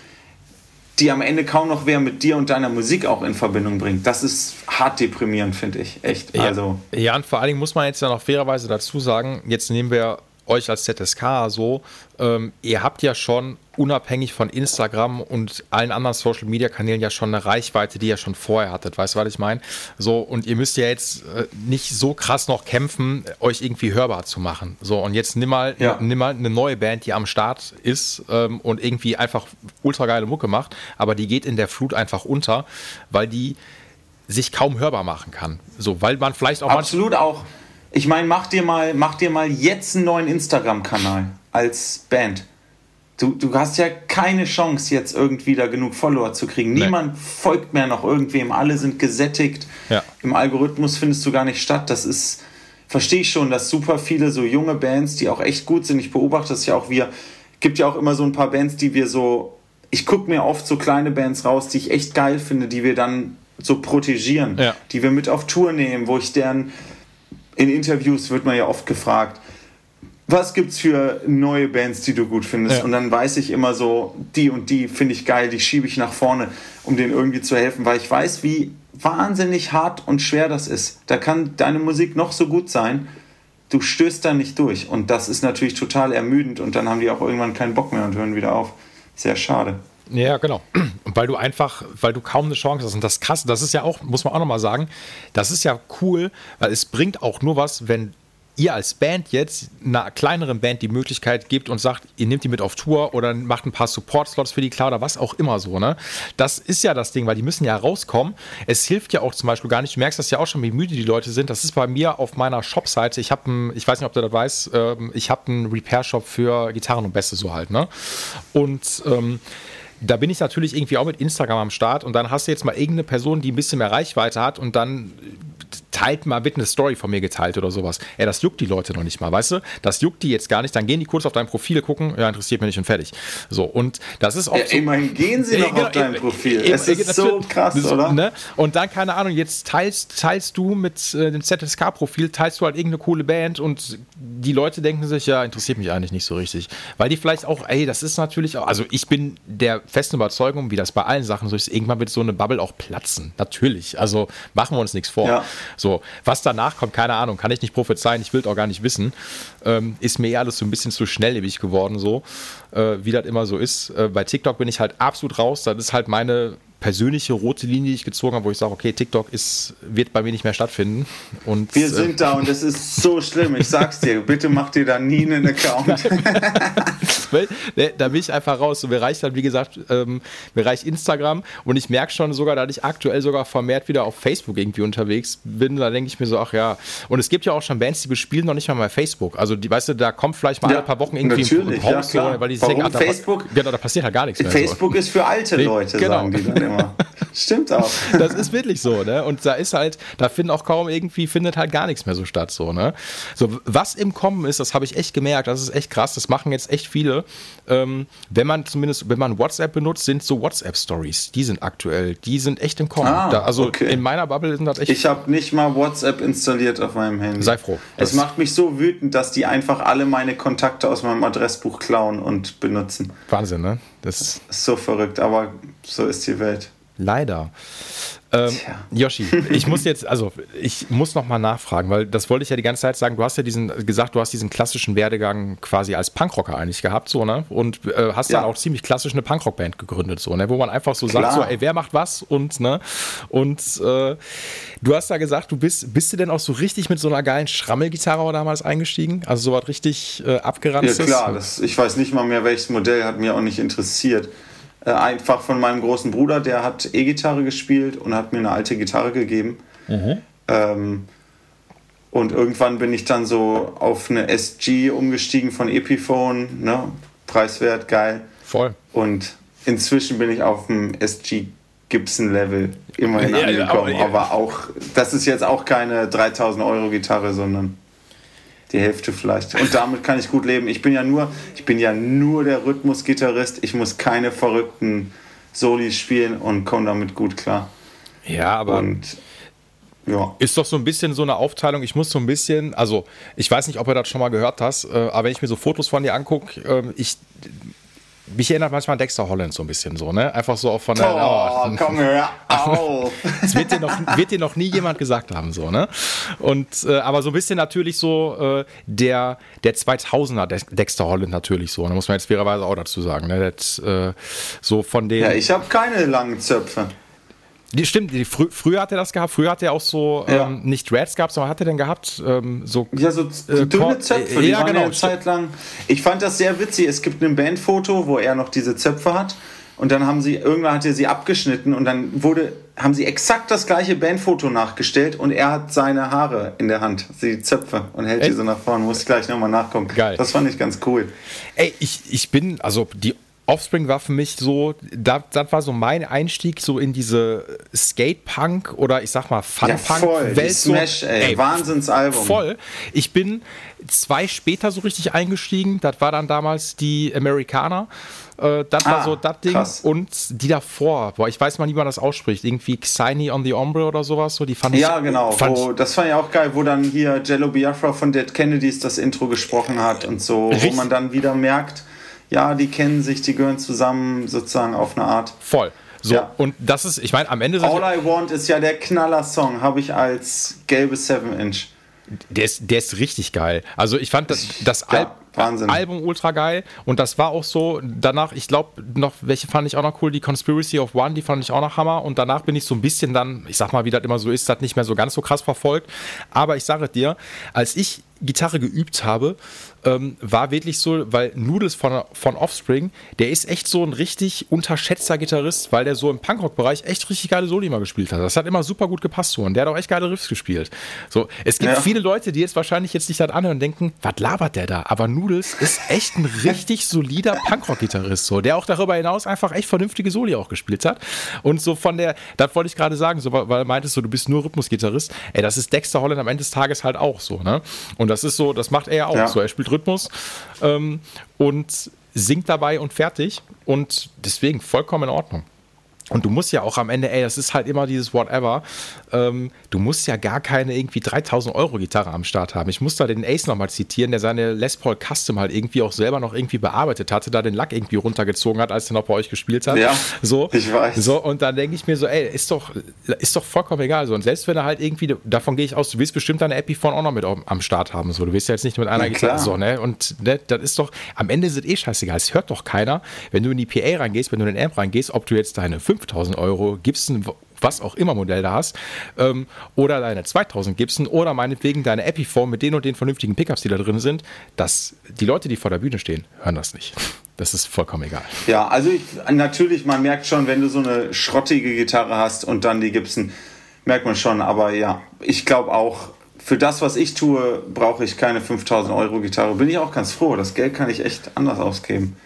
die am Ende kaum noch wer mit dir und deiner Musik auch in Verbindung bringt. Das ist hart deprimierend, finde ich. Echt. Ja, also. ja, und vor allen Dingen muss man jetzt ja noch fairerweise dazu sagen, jetzt nehmen wir euch als ZSK so, ähm, ihr habt ja schon unabhängig von Instagram und allen anderen Social Media Kanälen ja schon eine Reichweite, die ihr schon vorher hattet. Weißt du, was ich meine? So, und ihr müsst ja jetzt äh, nicht so krass noch kämpfen, euch irgendwie hörbar zu machen. So, und jetzt nimm mal, ja. nimm mal eine neue Band, die am Start ist ähm, und irgendwie einfach ultra geile Mucke macht, aber die geht in der Flut einfach unter, weil die sich kaum hörbar machen kann. So, weil man vielleicht auch. Absolut auch ich meine, mach dir mal, mach dir mal jetzt einen neuen Instagram-Kanal als Band. Du, du hast ja keine Chance, jetzt irgendwie da genug Follower zu kriegen. Nee. Niemand folgt mehr noch irgendwem. Alle sind gesättigt. Ja. Im Algorithmus findest du gar nicht statt. Das ist, verstehe ich schon, dass super viele so junge Bands, die auch echt gut sind, ich beobachte das ja auch, wir, gibt ja auch immer so ein paar Bands, die wir so, ich gucke mir oft so kleine Bands raus, die ich echt geil finde, die wir dann so protegieren, ja. die wir mit auf Tour nehmen, wo ich deren in Interviews wird man ja oft gefragt, was gibt's für neue Bands, die du gut findest? Ja. Und dann weiß ich immer so, die und die finde ich geil, die schiebe ich nach vorne, um denen irgendwie zu helfen, weil ich weiß, wie wahnsinnig hart und schwer das ist. Da kann deine Musik noch so gut sein, du stößt da nicht durch. Und das ist natürlich total ermüdend und dann haben die auch irgendwann keinen Bock mehr und hören wieder auf. Sehr schade. Ja, genau. Und weil du einfach, weil du kaum eine Chance hast. Und das krasse, das ist ja auch, muss man auch nochmal sagen, das ist ja cool, weil es bringt auch nur was, wenn ihr als Band jetzt einer kleineren Band die Möglichkeit gibt und sagt, ihr nehmt die mit auf Tour oder macht ein paar Support-Slots für die klar oder was auch immer so, ne? Das ist ja das Ding, weil die müssen ja rauskommen. Es hilft ja auch zum Beispiel gar nicht, du merkst das ja auch schon, wie müde die Leute sind. Das ist bei mir auf meiner Shop-Seite. Ich habe ich weiß nicht, ob du das weißt, ähm, ich habe einen Repair-Shop für Gitarren und Bässe so halt, ne? Und ähm, da bin ich natürlich irgendwie auch mit Instagram am Start und dann hast du jetzt mal irgendeine Person, die ein bisschen mehr Reichweite hat und dann teilt mal, wird eine Story von mir geteilt oder sowas. Ey, das juckt die Leute noch nicht mal, weißt du? Das juckt die jetzt gar nicht. Dann gehen die kurz auf dein Profil, gucken, ja, interessiert mich nicht und fertig. So, und das ist auch ja, so. Immerhin gehen sie noch genau, auf dein Profil. Es ist so krass, das, oder? Ne? Und dann, keine Ahnung, jetzt teilst, teilst du mit äh, dem ZSK-Profil, teilst du halt irgendeine coole Band und die Leute denken sich, ja, interessiert mich eigentlich nicht so richtig. Weil die vielleicht auch, ey, das ist natürlich auch, also ich bin der festen Überzeugung, wie das bei allen Sachen so ist, irgendwann wird so eine Bubble auch platzen. Natürlich. Also machen wir uns nichts vor. Ja. So, was danach kommt, keine Ahnung, kann ich nicht prophezeien, ich will auch gar nicht wissen. Ähm, ist mir eher alles so ein bisschen zu schnelllebig geworden, so, äh, wie das immer so ist. Äh, bei TikTok bin ich halt absolut raus. Das ist halt meine persönliche rote Linie, die ich gezogen habe, wo ich sage, okay, TikTok ist, wird bei mir nicht mehr stattfinden. Und, Wir sind äh, da und es ist so schlimm. Ich sag's dir, bitte mach dir da nie einen Account. Ne, da bin ich einfach raus. So, mir reicht halt, wie gesagt, ähm, mir reicht Instagram und ich merke schon sogar, dass ich aktuell sogar vermehrt wieder auf Facebook irgendwie unterwegs bin. Da denke ich mir so, ach ja. Und es gibt ja auch schon Bands, die bespielen noch nicht mal bei Facebook. Also, die, weißt du, da kommt vielleicht mal ja, alle paar Wochen irgendwie ein Post, ja, weil die Warum denken, ach, da, Facebook, genau, da passiert halt gar nichts mehr. Facebook so. ist für alte Leute, genau. sagen die dann immer immer. Stimmt auch. Das ist wirklich so, ne? Und da ist halt, da findet auch kaum irgendwie, findet halt gar nichts mehr so statt, so, ne? So, was im Kommen ist, das habe ich echt gemerkt, das ist echt krass, das machen jetzt echt viele. Ähm, wenn man zumindest, wenn man WhatsApp benutzt, sind so WhatsApp-Stories, die sind aktuell, die sind echt im Kommen. Ah, da, also okay. in meiner Bubble sind das echt. Ich habe nicht mal WhatsApp installiert auf meinem Handy. Sei froh. Es macht mich so wütend, dass die einfach alle meine Kontakte aus meinem Adressbuch klauen und benutzen. Wahnsinn, ne? Das ist so verrückt, aber so ist die Welt. Leider. Ähm, Yoshi, ich muss jetzt, also ich muss noch mal nachfragen, weil das wollte ich ja die ganze Zeit sagen. Du hast ja diesen gesagt, du hast diesen klassischen Werdegang quasi als Punkrocker eigentlich gehabt, so ne? Und äh, hast ja. dann auch ziemlich klassisch eine Punkrock-Band gegründet, so ne? Wo man einfach so Klar. sagt, so, ey, wer macht was und ne? Und äh, du hast da gesagt, du bist, bist du denn auch so richtig mit so einer geilen Schrammelgitarre damals eingestiegen? Also so was richtig äh, abgerannt Ja klar, das, ich weiß nicht mal mehr, welches Modell hat mir auch nicht interessiert. Äh, einfach von meinem großen Bruder, der hat E-Gitarre gespielt und hat mir eine alte Gitarre gegeben. Mhm. Ähm, und irgendwann bin ich dann so auf eine SG umgestiegen von Epiphone, ne? preiswert, geil. Voll. Und inzwischen bin ich auf dem SG Gibson Level immerhin ja, angekommen. Ja, aber, aber auch, das ist jetzt auch keine 3000 Euro Gitarre, sondern die Hälfte vielleicht. Und damit kann ich gut leben. Ich bin ja nur, ich bin ja nur der Rhythmusgitarrist. Ich muss keine verrückten Solis spielen und komme damit gut klar. Ja, aber und, ja. ist doch so ein bisschen so eine Aufteilung. Ich muss so ein bisschen, also ich weiß nicht, ob du das schon mal gehört hast, äh, aber wenn ich mir so Fotos von dir angucke, ähm, ich mich erinnert manchmal an Dexter Holland so ein bisschen so, ne? Einfach so auch von der. Oh, oh komm, hör auf! das wird dir, noch, wird dir noch nie jemand gesagt haben, so, ne? Und, äh, aber so ein bisschen natürlich so äh, der, der 2000er Dexter Holland natürlich so, da ne? muss man jetzt fairerweise auch dazu sagen, ne? Das, äh, so von den. Ja, ich habe keine langen Zöpfe. Die, stimmt, die, frü früher hat er das gehabt. Früher hat er auch so, ja. ähm, nicht Dreads gehabt, sondern hat er denn gehabt? Ähm, so, ja, so äh, dünne Zöpfe, die ja, waren genau. eine Zeit lang. Ich fand das sehr witzig. Es gibt ein Bandfoto, wo er noch diese Zöpfe hat. Und dann haben sie, irgendwann hat er sie abgeschnitten und dann wurde, haben sie exakt das gleiche Bandfoto nachgestellt und er hat seine Haare in der Hand, die Zöpfe und hält Ey. die so nach vorne. Muss ich gleich nochmal nachgucken. Geil. Das fand ich ganz cool. Ey, ich, ich bin, also die Offspring war für mich so, das, das war so mein Einstieg so in diese Skate-Punk oder ich sag mal Fun-Punk-Welt. Ja, Smash, ey, ey Wahnsinnsalbum. Voll. Ich bin zwei später so richtig eingestiegen. Das war dann damals die Amerikaner. Äh, das ah, war so das Ding. Krass. Und die davor, boah, ich weiß mal nie, wie man das ausspricht. Irgendwie Xini on the Ombre oder sowas. So, die fand ja, ich, genau. Fand wo, das fand ich auch geil, wo dann hier Jello Biafra von Dead Kennedys das Intro gesprochen hat und so, richtig. wo man dann wieder merkt, ja, die kennen sich, die gehören zusammen sozusagen auf eine Art. Voll. So, ja. und das ist, ich meine, am Ende. All I Want ist ja der Knaller-Song, habe ich als gelbe 7-Inch. Der ist, der ist richtig geil. Also ich fand das, das ja, Al Album ultra geil und das war auch so, danach, ich glaube, noch, welche fand ich auch noch cool, die Conspiracy of One, die fand ich auch noch Hammer und danach bin ich so ein bisschen dann, ich sag mal, wie das immer so ist, das nicht mehr so ganz so krass verfolgt, aber ich sage dir, als ich Gitarre geübt habe, ähm, war wirklich so, weil Noodles von, von Offspring, der ist echt so ein richtig unterschätzter Gitarrist, weil der so im Punkrock-Bereich echt richtig geile Soli mal gespielt hat. Das hat immer super gut gepasst so und der hat auch echt geile Riffs gespielt. So, es gibt ja. viele Leute, die jetzt wahrscheinlich jetzt nicht das anhören und denken, was labert der da? Aber Noodles ist echt ein richtig solider Punkrock-Gitarrist, so, der auch darüber hinaus einfach echt vernünftige Soli auch gespielt hat. Und so von der, das wollte ich gerade sagen, so, weil er meintest so, du bist nur Rhythmusgitarrist. Ey, das ist Dexter Holland am Ende des Tages halt auch so, ne? Und das ist so, das macht er ja auch ja. so. Er spielt Rhythmus ähm, und singt dabei und fertig. Und deswegen vollkommen in Ordnung. Und du musst ja auch am Ende, ey, das ist halt immer dieses Whatever. Ähm, du musst ja gar keine irgendwie 3000 Euro Gitarre am Start haben. Ich muss da den Ace nochmal zitieren, der seine Les Paul Custom halt irgendwie auch selber noch irgendwie bearbeitet hatte, da den Lack irgendwie runtergezogen hat, als er noch bei euch gespielt hat. Ja, so, ich weiß. So, und dann denke ich mir so, ey, ist doch, ist doch vollkommen egal. So, und selbst wenn er halt irgendwie, davon gehe ich aus, du willst bestimmt deine Epiphone auch noch mit am Start haben. So, du willst ja jetzt nicht mit einer ja, Gitarre. So, ne? Und ne, das ist doch, am Ende ist es eh scheißegal. Es hört doch keiner, wenn du in die PA reingehst, wenn du in den Amp reingehst, ob du jetzt deine 5000 Euro Gibson, was auch immer Modell da hast, ähm, oder deine 2000 Gibson oder meinetwegen deine Epiphone mit den und den vernünftigen Pickups, die da drin sind, dass die Leute, die vor der Bühne stehen, hören das nicht. Das ist vollkommen egal. Ja, also ich, natürlich, man merkt schon, wenn du so eine schrottige Gitarre hast und dann die Gibson, merkt man schon, aber ja, ich glaube auch, für das, was ich tue, brauche ich keine 5000 Euro Gitarre. Bin ich auch ganz froh. Das Geld kann ich echt anders ausgeben.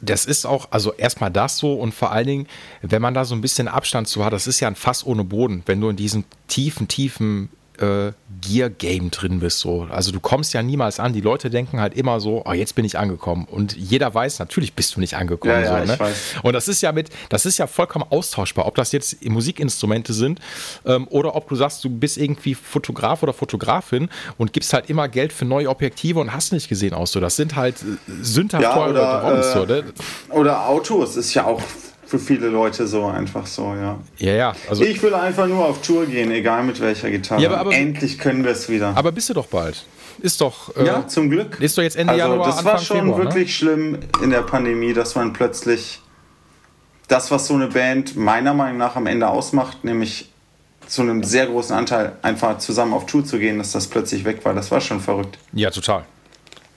Das ist auch, also erstmal das so und vor allen Dingen, wenn man da so ein bisschen Abstand zu hat, das ist ja ein Fass ohne Boden, wenn du in diesem tiefen, tiefen äh, Gear-Game drin bist. So. Also du kommst ja niemals an. Die Leute denken halt immer so, oh, jetzt bin ich angekommen. Und jeder weiß, natürlich bist du nicht angekommen. Ja, ja, so, ne? Und das ist ja mit, das ist ja vollkommen austauschbar, ob das jetzt Musikinstrumente sind ähm, oder ob du sagst, du bist irgendwie Fotograf oder Fotografin und gibst halt immer Geld für neue Objektive und hast nicht gesehen aus. So. Das sind halt äh, sündhaft ja, oder, äh, so, ne? oder Autos ist ja auch für viele Leute so einfach so, ja. Ja, ja. Also ich will einfach nur auf Tour gehen, egal mit welcher Gitarre. Ja, aber, aber, Endlich können wir es wieder. Aber bist du doch bald. Ist doch. Äh, ja, zum Glück. Ist doch jetzt Ende also, Januar. Das Anfang war schon Februar, wirklich ne? schlimm in der Pandemie, dass man plötzlich das, was so eine Band meiner Meinung nach am Ende ausmacht, nämlich zu einem sehr großen Anteil einfach zusammen auf Tour zu gehen, dass das plötzlich weg war. Das war schon verrückt. Ja, total.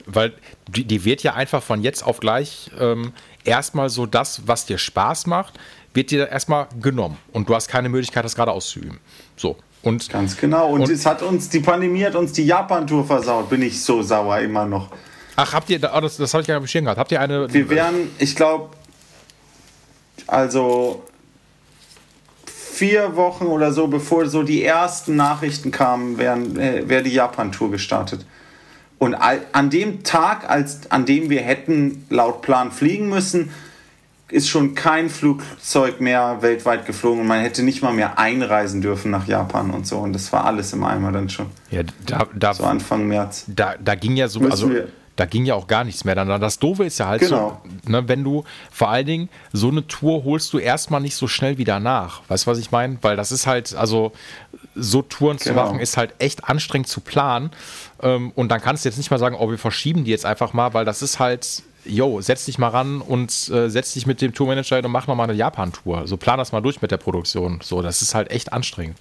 Weil die, die wird ja einfach von jetzt auf gleich ähm, erstmal so das, was dir Spaß macht, wird dir erstmal genommen. Und du hast keine Möglichkeit, das gerade auszuüben. So. Und, Ganz genau. Und, und es hat uns, die Pandemie hat uns die Japan-Tour versaut. Bin ich so sauer immer noch. Ach, habt ihr, oh, das, das habe ich gar nicht gehabt. Habt ihr eine. Wir wären, ich glaube, also vier Wochen oder so, bevor so die ersten Nachrichten kamen, wäre wär die Japan-Tour gestartet. Und an dem Tag, als, an dem wir hätten laut Plan fliegen müssen, ist schon kein Flugzeug mehr weltweit geflogen und man hätte nicht mal mehr einreisen dürfen nach Japan und so. Und das war alles im Eimer dann schon. Ja, da, da so Anfang März. Da, da ging ja so, also da ging ja auch gar nichts mehr. Dann das Doofe ist ja halt genau. so, ne, wenn du vor allen Dingen so eine Tour holst du erstmal nicht so schnell wieder nach. Weißt du, was ich meine? Weil das ist halt, also so Touren genau. zu machen, ist halt echt anstrengend zu planen. Ähm, und dann kannst du jetzt nicht mal sagen, oh, wir verschieben die jetzt einfach mal, weil das ist halt yo, setz dich mal ran und äh, setz dich mit dem Tourmanager und mach nochmal eine Japan-Tour. So plan das mal durch mit der Produktion. So, das ist halt echt anstrengend.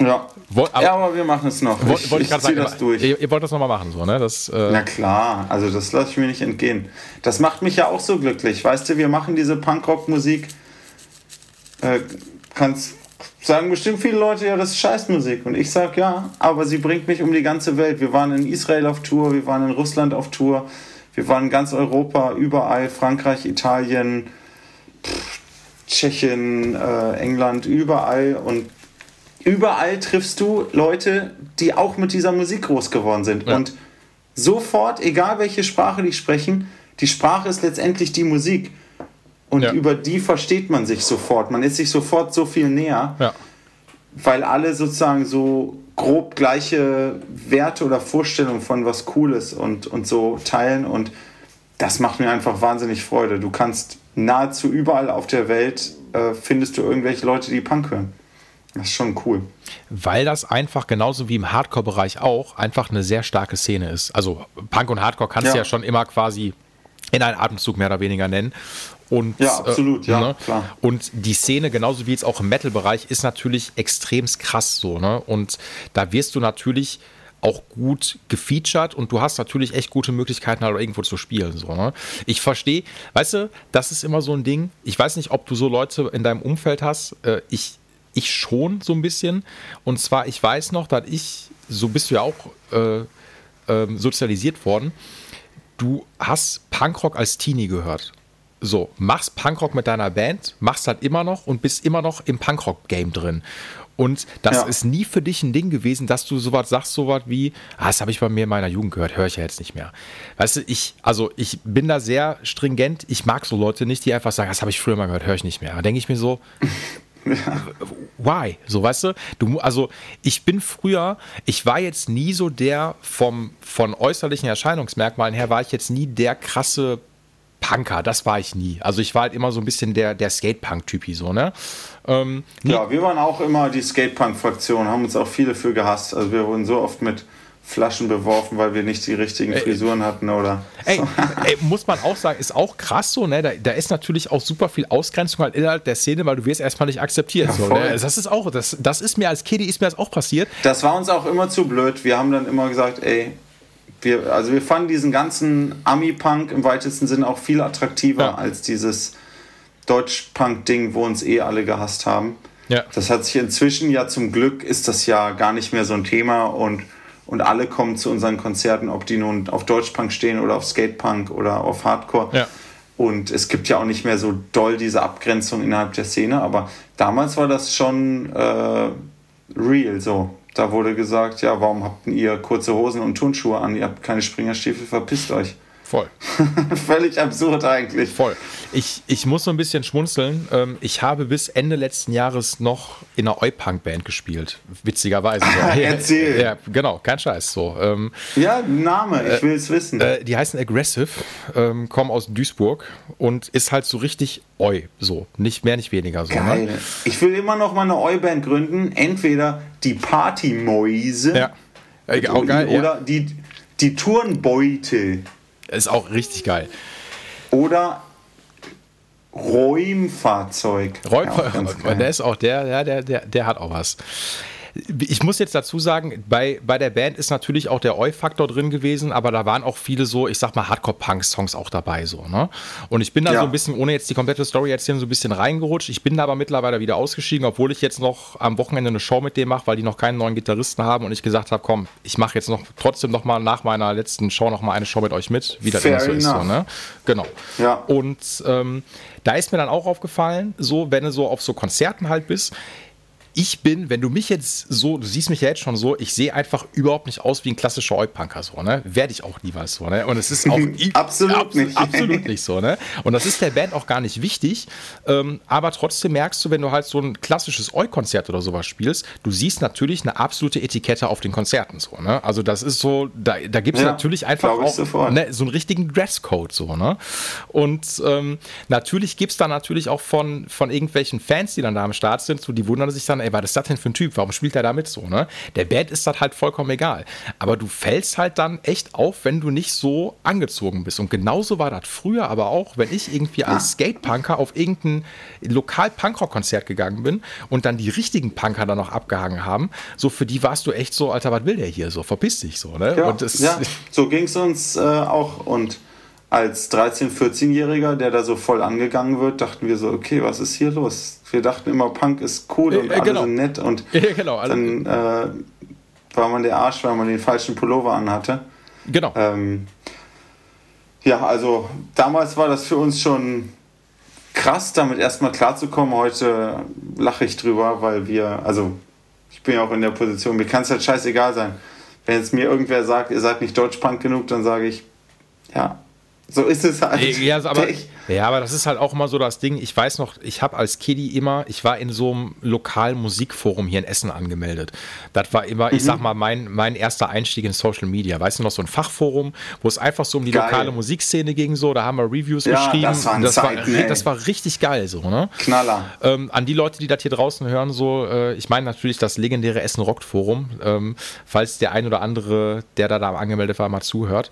Ja. Woll, aber, ja, aber wir machen es noch. Wollte ich, ich, ich gerade sagen, das durch. Ihr, ihr, wollt das nochmal machen, so, ne? Das, äh Na klar, also das lasse ich mir nicht entgehen. Das macht mich ja auch so glücklich. Weißt du, wir machen diese Punkrock-Musik. Äh, kannst sagen bestimmt viele Leute, ja, das ist Scheißmusik. Und ich sage ja, aber sie bringt mich um die ganze Welt. Wir waren in Israel auf Tour, wir waren in Russland auf Tour, wir waren in ganz Europa, überall, Frankreich, Italien, pff, Tschechien, äh, England, überall. Und überall triffst du Leute, die auch mit dieser Musik groß geworden sind. Ja. Und sofort, egal welche Sprache die sprechen, die Sprache ist letztendlich die Musik. Und ja. über die versteht man sich sofort. Man ist sich sofort so viel näher, ja. weil alle sozusagen so grob gleiche Werte oder Vorstellungen von was cool ist und, und so teilen. Und das macht mir einfach wahnsinnig Freude. Du kannst nahezu überall auf der Welt äh, findest du irgendwelche Leute, die Punk hören. Das ist schon cool. Weil das einfach genauso wie im Hardcore-Bereich auch einfach eine sehr starke Szene ist. Also Punk und Hardcore kannst du ja. ja schon immer quasi in einen Atemzug mehr oder weniger nennen. Und, ja, absolut, äh, ja, ne? klar. Und die Szene, genauso wie jetzt auch im Metal-Bereich, ist natürlich extrem krass so. Ne? Und da wirst du natürlich auch gut gefeatured und du hast natürlich echt gute Möglichkeiten, halt irgendwo zu spielen. So, ne? Ich verstehe, weißt du, das ist immer so ein Ding. Ich weiß nicht, ob du so Leute in deinem Umfeld hast. Äh, ich, ich schon so ein bisschen. Und zwar, ich weiß noch, dass ich, so bist du ja auch äh, äh, sozialisiert worden, du hast Punkrock als Teenie gehört. So, machst Punkrock mit deiner Band, machst halt immer noch und bist immer noch im Punkrock-Game drin. Und das ja. ist nie für dich ein Ding gewesen, dass du sowas sagst, sowas wie, ah, das habe ich bei mir in meiner Jugend gehört, höre ich ja jetzt nicht mehr. Weißt du, ich, also ich bin da sehr stringent, ich mag so Leute nicht, die einfach sagen, das habe ich früher mal gehört, höre ich nicht mehr. Da denke ich mir so, ja. Why? So, weißt du? du? Also, ich bin früher, ich war jetzt nie so der vom, von äußerlichen Erscheinungsmerkmalen her, war ich jetzt nie der krasse Punker, das war ich nie. Also ich war halt immer so ein bisschen der, der Skatepunk-Typi, so, ne? Ähm, ja, wir waren auch immer die Skatepunk-Fraktion, haben uns auch viele für gehasst. Also wir wurden so oft mit Flaschen beworfen, weil wir nicht die richtigen Frisuren hatten oder. Ey, ey, muss man auch sagen, ist auch krass so, ne? Da, da, ist natürlich auch super viel Ausgrenzung halt innerhalb der Szene, weil du wirst erstmal nicht akzeptiert. Ja, so, ne? Das ist auch, das, das ist mir als Kiddie ist mir das auch passiert. Das war uns auch immer zu blöd. Wir haben dann immer gesagt, ey, wir, also wir fanden diesen ganzen Ami-Punk im weitesten Sinne auch viel attraktiver ja. als dieses Deutsch-Punk-Ding, wo uns eh alle gehasst haben. Ja. Das hat sich inzwischen ja zum Glück ist das ja gar nicht mehr so ein Thema und, und alle kommen zu unseren Konzerten, ob die nun auf Deutsch-Punk stehen oder auf Skate-Punk oder auf Hardcore. Ja. Und es gibt ja auch nicht mehr so doll diese Abgrenzung innerhalb der Szene, aber damals war das schon äh, real so. Da wurde gesagt, ja, warum habt ihr kurze Hosen und Turnschuhe an? Ihr habt keine Springerstiefel, verpisst euch. Voll. Völlig absurd eigentlich. Voll. Ich, ich muss so ein bisschen schmunzeln. Ähm, ich habe bis Ende letzten Jahres noch in einer Oi-Punk-Band gespielt. Witzigerweise. So. Erzähl. Ja, genau, kein Scheiß. So. Ähm, ja, Name, ich will es wissen. Äh, die heißen Aggressive, ähm, kommen aus Duisburg und ist halt so richtig Oi. So. Nicht mehr, nicht weniger. So, ne? Geil. Ne? Ich will immer noch mal eine Oi-Band gründen. Entweder die Partymäuse. Ja. Äh, auch geil, oder ja. die, die Turnbeutel. Ist auch richtig geil. Oder Räumfahrzeug. Räumfahrzeug. Ja, der ist auch der, ja, der, der, der hat auch was. Ich muss jetzt dazu sagen, bei, bei der Band ist natürlich auch der Eu-Faktor drin gewesen, aber da waren auch viele so, ich sag mal, Hardcore-Punk-Songs auch dabei. So, ne? Und ich bin da ja. so ein bisschen, ohne jetzt die komplette Story erzählen, so ein bisschen reingerutscht. Ich bin da aber mittlerweile wieder ausgestiegen, obwohl ich jetzt noch am Wochenende eine Show mit dem mache, weil die noch keinen neuen Gitarristen haben und ich gesagt habe, komm, ich mache jetzt noch trotzdem noch mal nach meiner letzten Show noch mal eine Show mit euch mit, wie das Fair immer so ist. So, ne? Genau. Ja. Und ähm, da ist mir dann auch aufgefallen, so, wenn du so auf so Konzerten halt bist, ich bin, wenn du mich jetzt so, du siehst mich ja jetzt schon so, ich sehe einfach überhaupt nicht aus wie ein klassischer Oi-Punker, so, ne? Werde ich auch niemals so, ne? Und es ist auch absolut ab, nicht. Absolut nicht so, ne? Und das ist der Band auch gar nicht wichtig. Ähm, aber trotzdem merkst du, wenn du halt so ein klassisches Oi-Konzert oder sowas spielst, du siehst natürlich eine absolute Etikette auf den Konzerten, so, ne? Also das ist so, da, da gibt es ja, natürlich einfach auch ne, so einen richtigen Dresscode, so, ne? Und ähm, natürlich gibt es da natürlich auch von, von irgendwelchen Fans, die dann da am Start sind, so, die wundern sich dann, ey, was ist das denn für ein Typ? Warum spielt er da mit so, ne? Der Band ist das halt vollkommen egal. Aber du fällst halt dann echt auf, wenn du nicht so angezogen bist. Und genauso war das früher aber auch, wenn ich irgendwie als Skatepunker auf irgendein Lokal-Punkrock-Konzert gegangen bin und dann die richtigen Punker da noch abgehangen haben, so für die warst du echt so, Alter, was will der hier so? Verpiss dich so, ne? Ja, ja so ging es uns äh, auch und als 13-, 14-Jähriger, der da so voll angegangen wird, dachten wir so, okay, was ist hier los? Wir dachten immer, Punk ist cool und äh, alle genau. sind nett und ja, genau, dann äh, war man der Arsch, weil man den falschen Pullover anhatte. Genau. Ähm, ja, also damals war das für uns schon krass, damit erstmal klarzukommen. Heute lache ich drüber, weil wir, also ich bin ja auch in der Position, mir kann es halt scheißegal sein. Wenn jetzt mir irgendwer sagt, ihr seid nicht Deutschpunk genug, dann sage ich, ja, so ist es halt. Ja, aber, ja, aber das ist halt auch immer so das Ding. Ich weiß noch, ich habe als Kiddie immer, ich war in so einem lokalen Musikforum hier in Essen angemeldet. Das war immer, mhm. ich sag mal, mein, mein erster Einstieg in Social Media. Weißt du noch, so ein Fachforum, wo es einfach so um die geil. lokale Musikszene ging, so, da haben wir Reviews ja, geschrieben. Das war, das, Zeiten, war, das war richtig geil, so, ne? Knaller. Ähm, an die Leute, die das hier draußen hören, so, äh, ich meine natürlich das legendäre Essen Rockt Forum, ähm, falls der ein oder andere, der da, da angemeldet war, mal zuhört.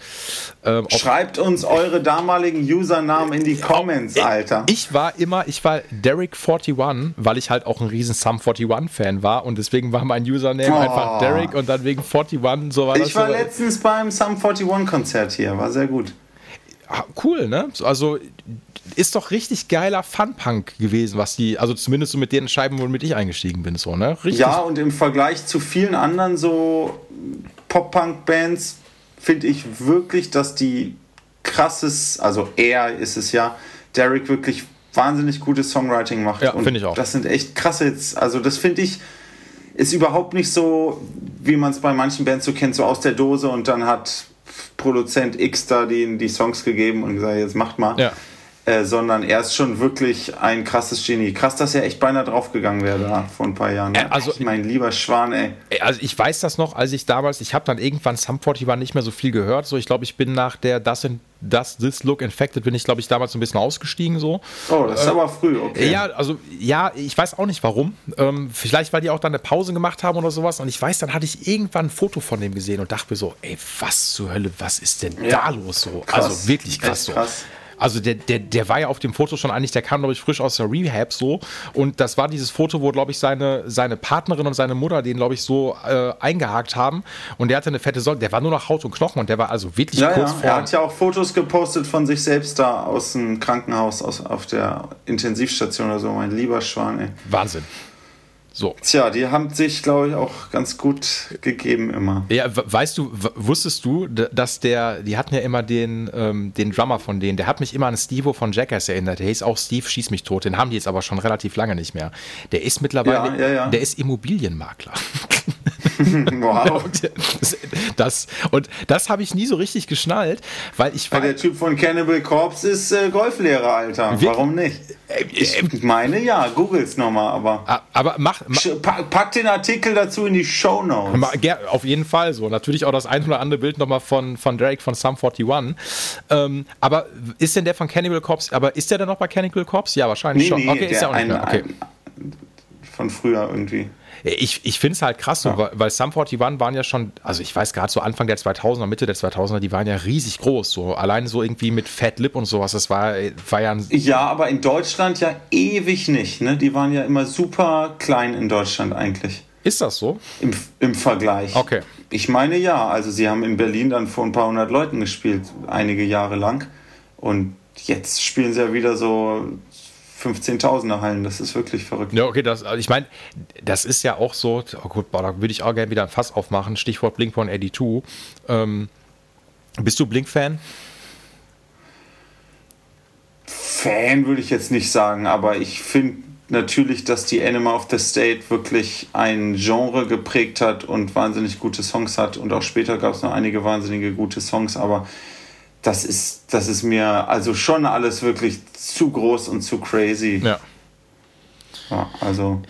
Ähm, Schreibt uns eure damaligen Usernamen in die Comments, Alter. Ich war immer, ich war Derek41, weil ich halt auch ein riesen Sum 41-Fan war und deswegen war mein Username oh. einfach Derek und dann wegen 41, so war ich das. Ich war so. letztens beim Sum 41-Konzert hier, war sehr gut. Ah, cool, ne? Also ist doch richtig geiler Fun-Punk gewesen, was die, also zumindest so mit den Scheiben, womit ich eingestiegen bin, so, ne? Richtig. Ja, und im Vergleich zu vielen anderen so Pop-Punk-Bands finde ich wirklich, dass die krasses, also er ist es ja, Derek wirklich wahnsinnig gutes Songwriting macht. Ja, finde ich auch. Das sind echt krasse Hits. Also das finde ich ist überhaupt nicht so, wie man es bei manchen Bands so kennt, so aus der Dose und dann hat Produzent X da die, die Songs gegeben und gesagt, jetzt macht mal. Ja. Äh, sondern er ist schon wirklich ein krasses Genie. Krass, dass er echt beinahe draufgegangen wäre da vor ein paar Jahren. Äh, also, mein lieber Schwan, ey. Also ich weiß das noch, als ich damals, ich habe dann irgendwann Sum 41 nicht mehr so viel gehört. So, ich glaube, ich bin nach der Das in das This Look Infected bin ich, glaube ich, damals ein bisschen ausgestiegen so. Oh, das ist äh, aber früh, okay. Ja, also ja, ich weiß auch nicht warum. Ähm, vielleicht, weil die auch dann eine Pause gemacht haben oder sowas. Und ich weiß, dann hatte ich irgendwann ein Foto von dem gesehen und dachte mir so, ey, was zur Hölle, was ist denn ja. da los so? Krass. Also wirklich krass so. Krass. Also der, der, der war ja auf dem Foto schon eigentlich, der kam, glaube ich, frisch aus der Rehab so. Und das war dieses Foto, wo, glaube ich, seine, seine Partnerin und seine Mutter den, glaube ich, so äh, eingehakt haben. Und der hatte eine fette Säule. Der war nur noch Haut und Knochen und der war also wirklich ja, kurz ja. vor. Er hat ja auch Fotos gepostet von sich selbst da aus dem Krankenhaus, aus, auf der Intensivstation oder so. Mein lieber Schwan, ey. Wahnsinn. So. Tja, die haben sich, glaube ich, auch ganz gut gegeben immer. Ja, weißt du, wusstest du, dass der, die hatten ja immer den, ähm, den Drummer von denen, der hat mich immer an Steve von Jackass erinnert. Der hieß auch Steve Schieß mich tot. Den haben die jetzt aber schon relativ lange nicht mehr. Der ist mittlerweile, ja, ja, ja. der ist Immobilienmakler. wow. Das, das, und das habe ich nie so richtig geschnallt, weil ich war. der Typ von Cannibal Corpse ist äh, Golflehrer, Alter. Wie? Warum nicht? Äh, ich äh, meine ja, googles nochmal, aber. Ah, aber mach. mach pack den Artikel dazu in die Show Notes. Auf jeden Fall so. Natürlich auch das ein oder andere Bild nochmal von, von Drake von Sum 41. Ähm, aber ist denn der von Cannibal Corpse, aber ist der dann noch bei Cannibal Corpse? Ja, wahrscheinlich nee, schon. Nee, okay, ist ja auch nicht ein, mehr. Okay. Ein, von früher irgendwie. Ich, ich finde es halt krass, so, ja. weil, weil Sum 41 waren ja schon, also ich weiß gerade so Anfang der 2000er, Mitte der 2000er, die waren ja riesig groß, so allein so irgendwie mit Fat Lip und sowas, das war, war ja ein Ja, aber in Deutschland ja ewig nicht, ne? Die waren ja immer super klein in Deutschland eigentlich. Ist das so? Im, Im Vergleich. Okay. Ich meine ja, also sie haben in Berlin dann vor ein paar hundert Leuten gespielt, einige Jahre lang. Und jetzt spielen sie ja wieder so 15.000er Hallen. Das ist wirklich verrückt. Ja, okay, das, also ich meine, das ist ja auch so, oh gut, boah, da würde ich auch gerne wieder ein Fass aufmachen. Stichwort Blink-182. Ähm, bist du Blink-Fan? Fan würde ich jetzt nicht sagen, aber ich finde natürlich, dass die Anima of the State wirklich ein Genre geprägt hat und wahnsinnig gute Songs hat. Und auch später gab es noch einige wahnsinnige gute Songs, aber das ist, das ist mir also schon alles wirklich zu groß und zu crazy. Ja. ja also.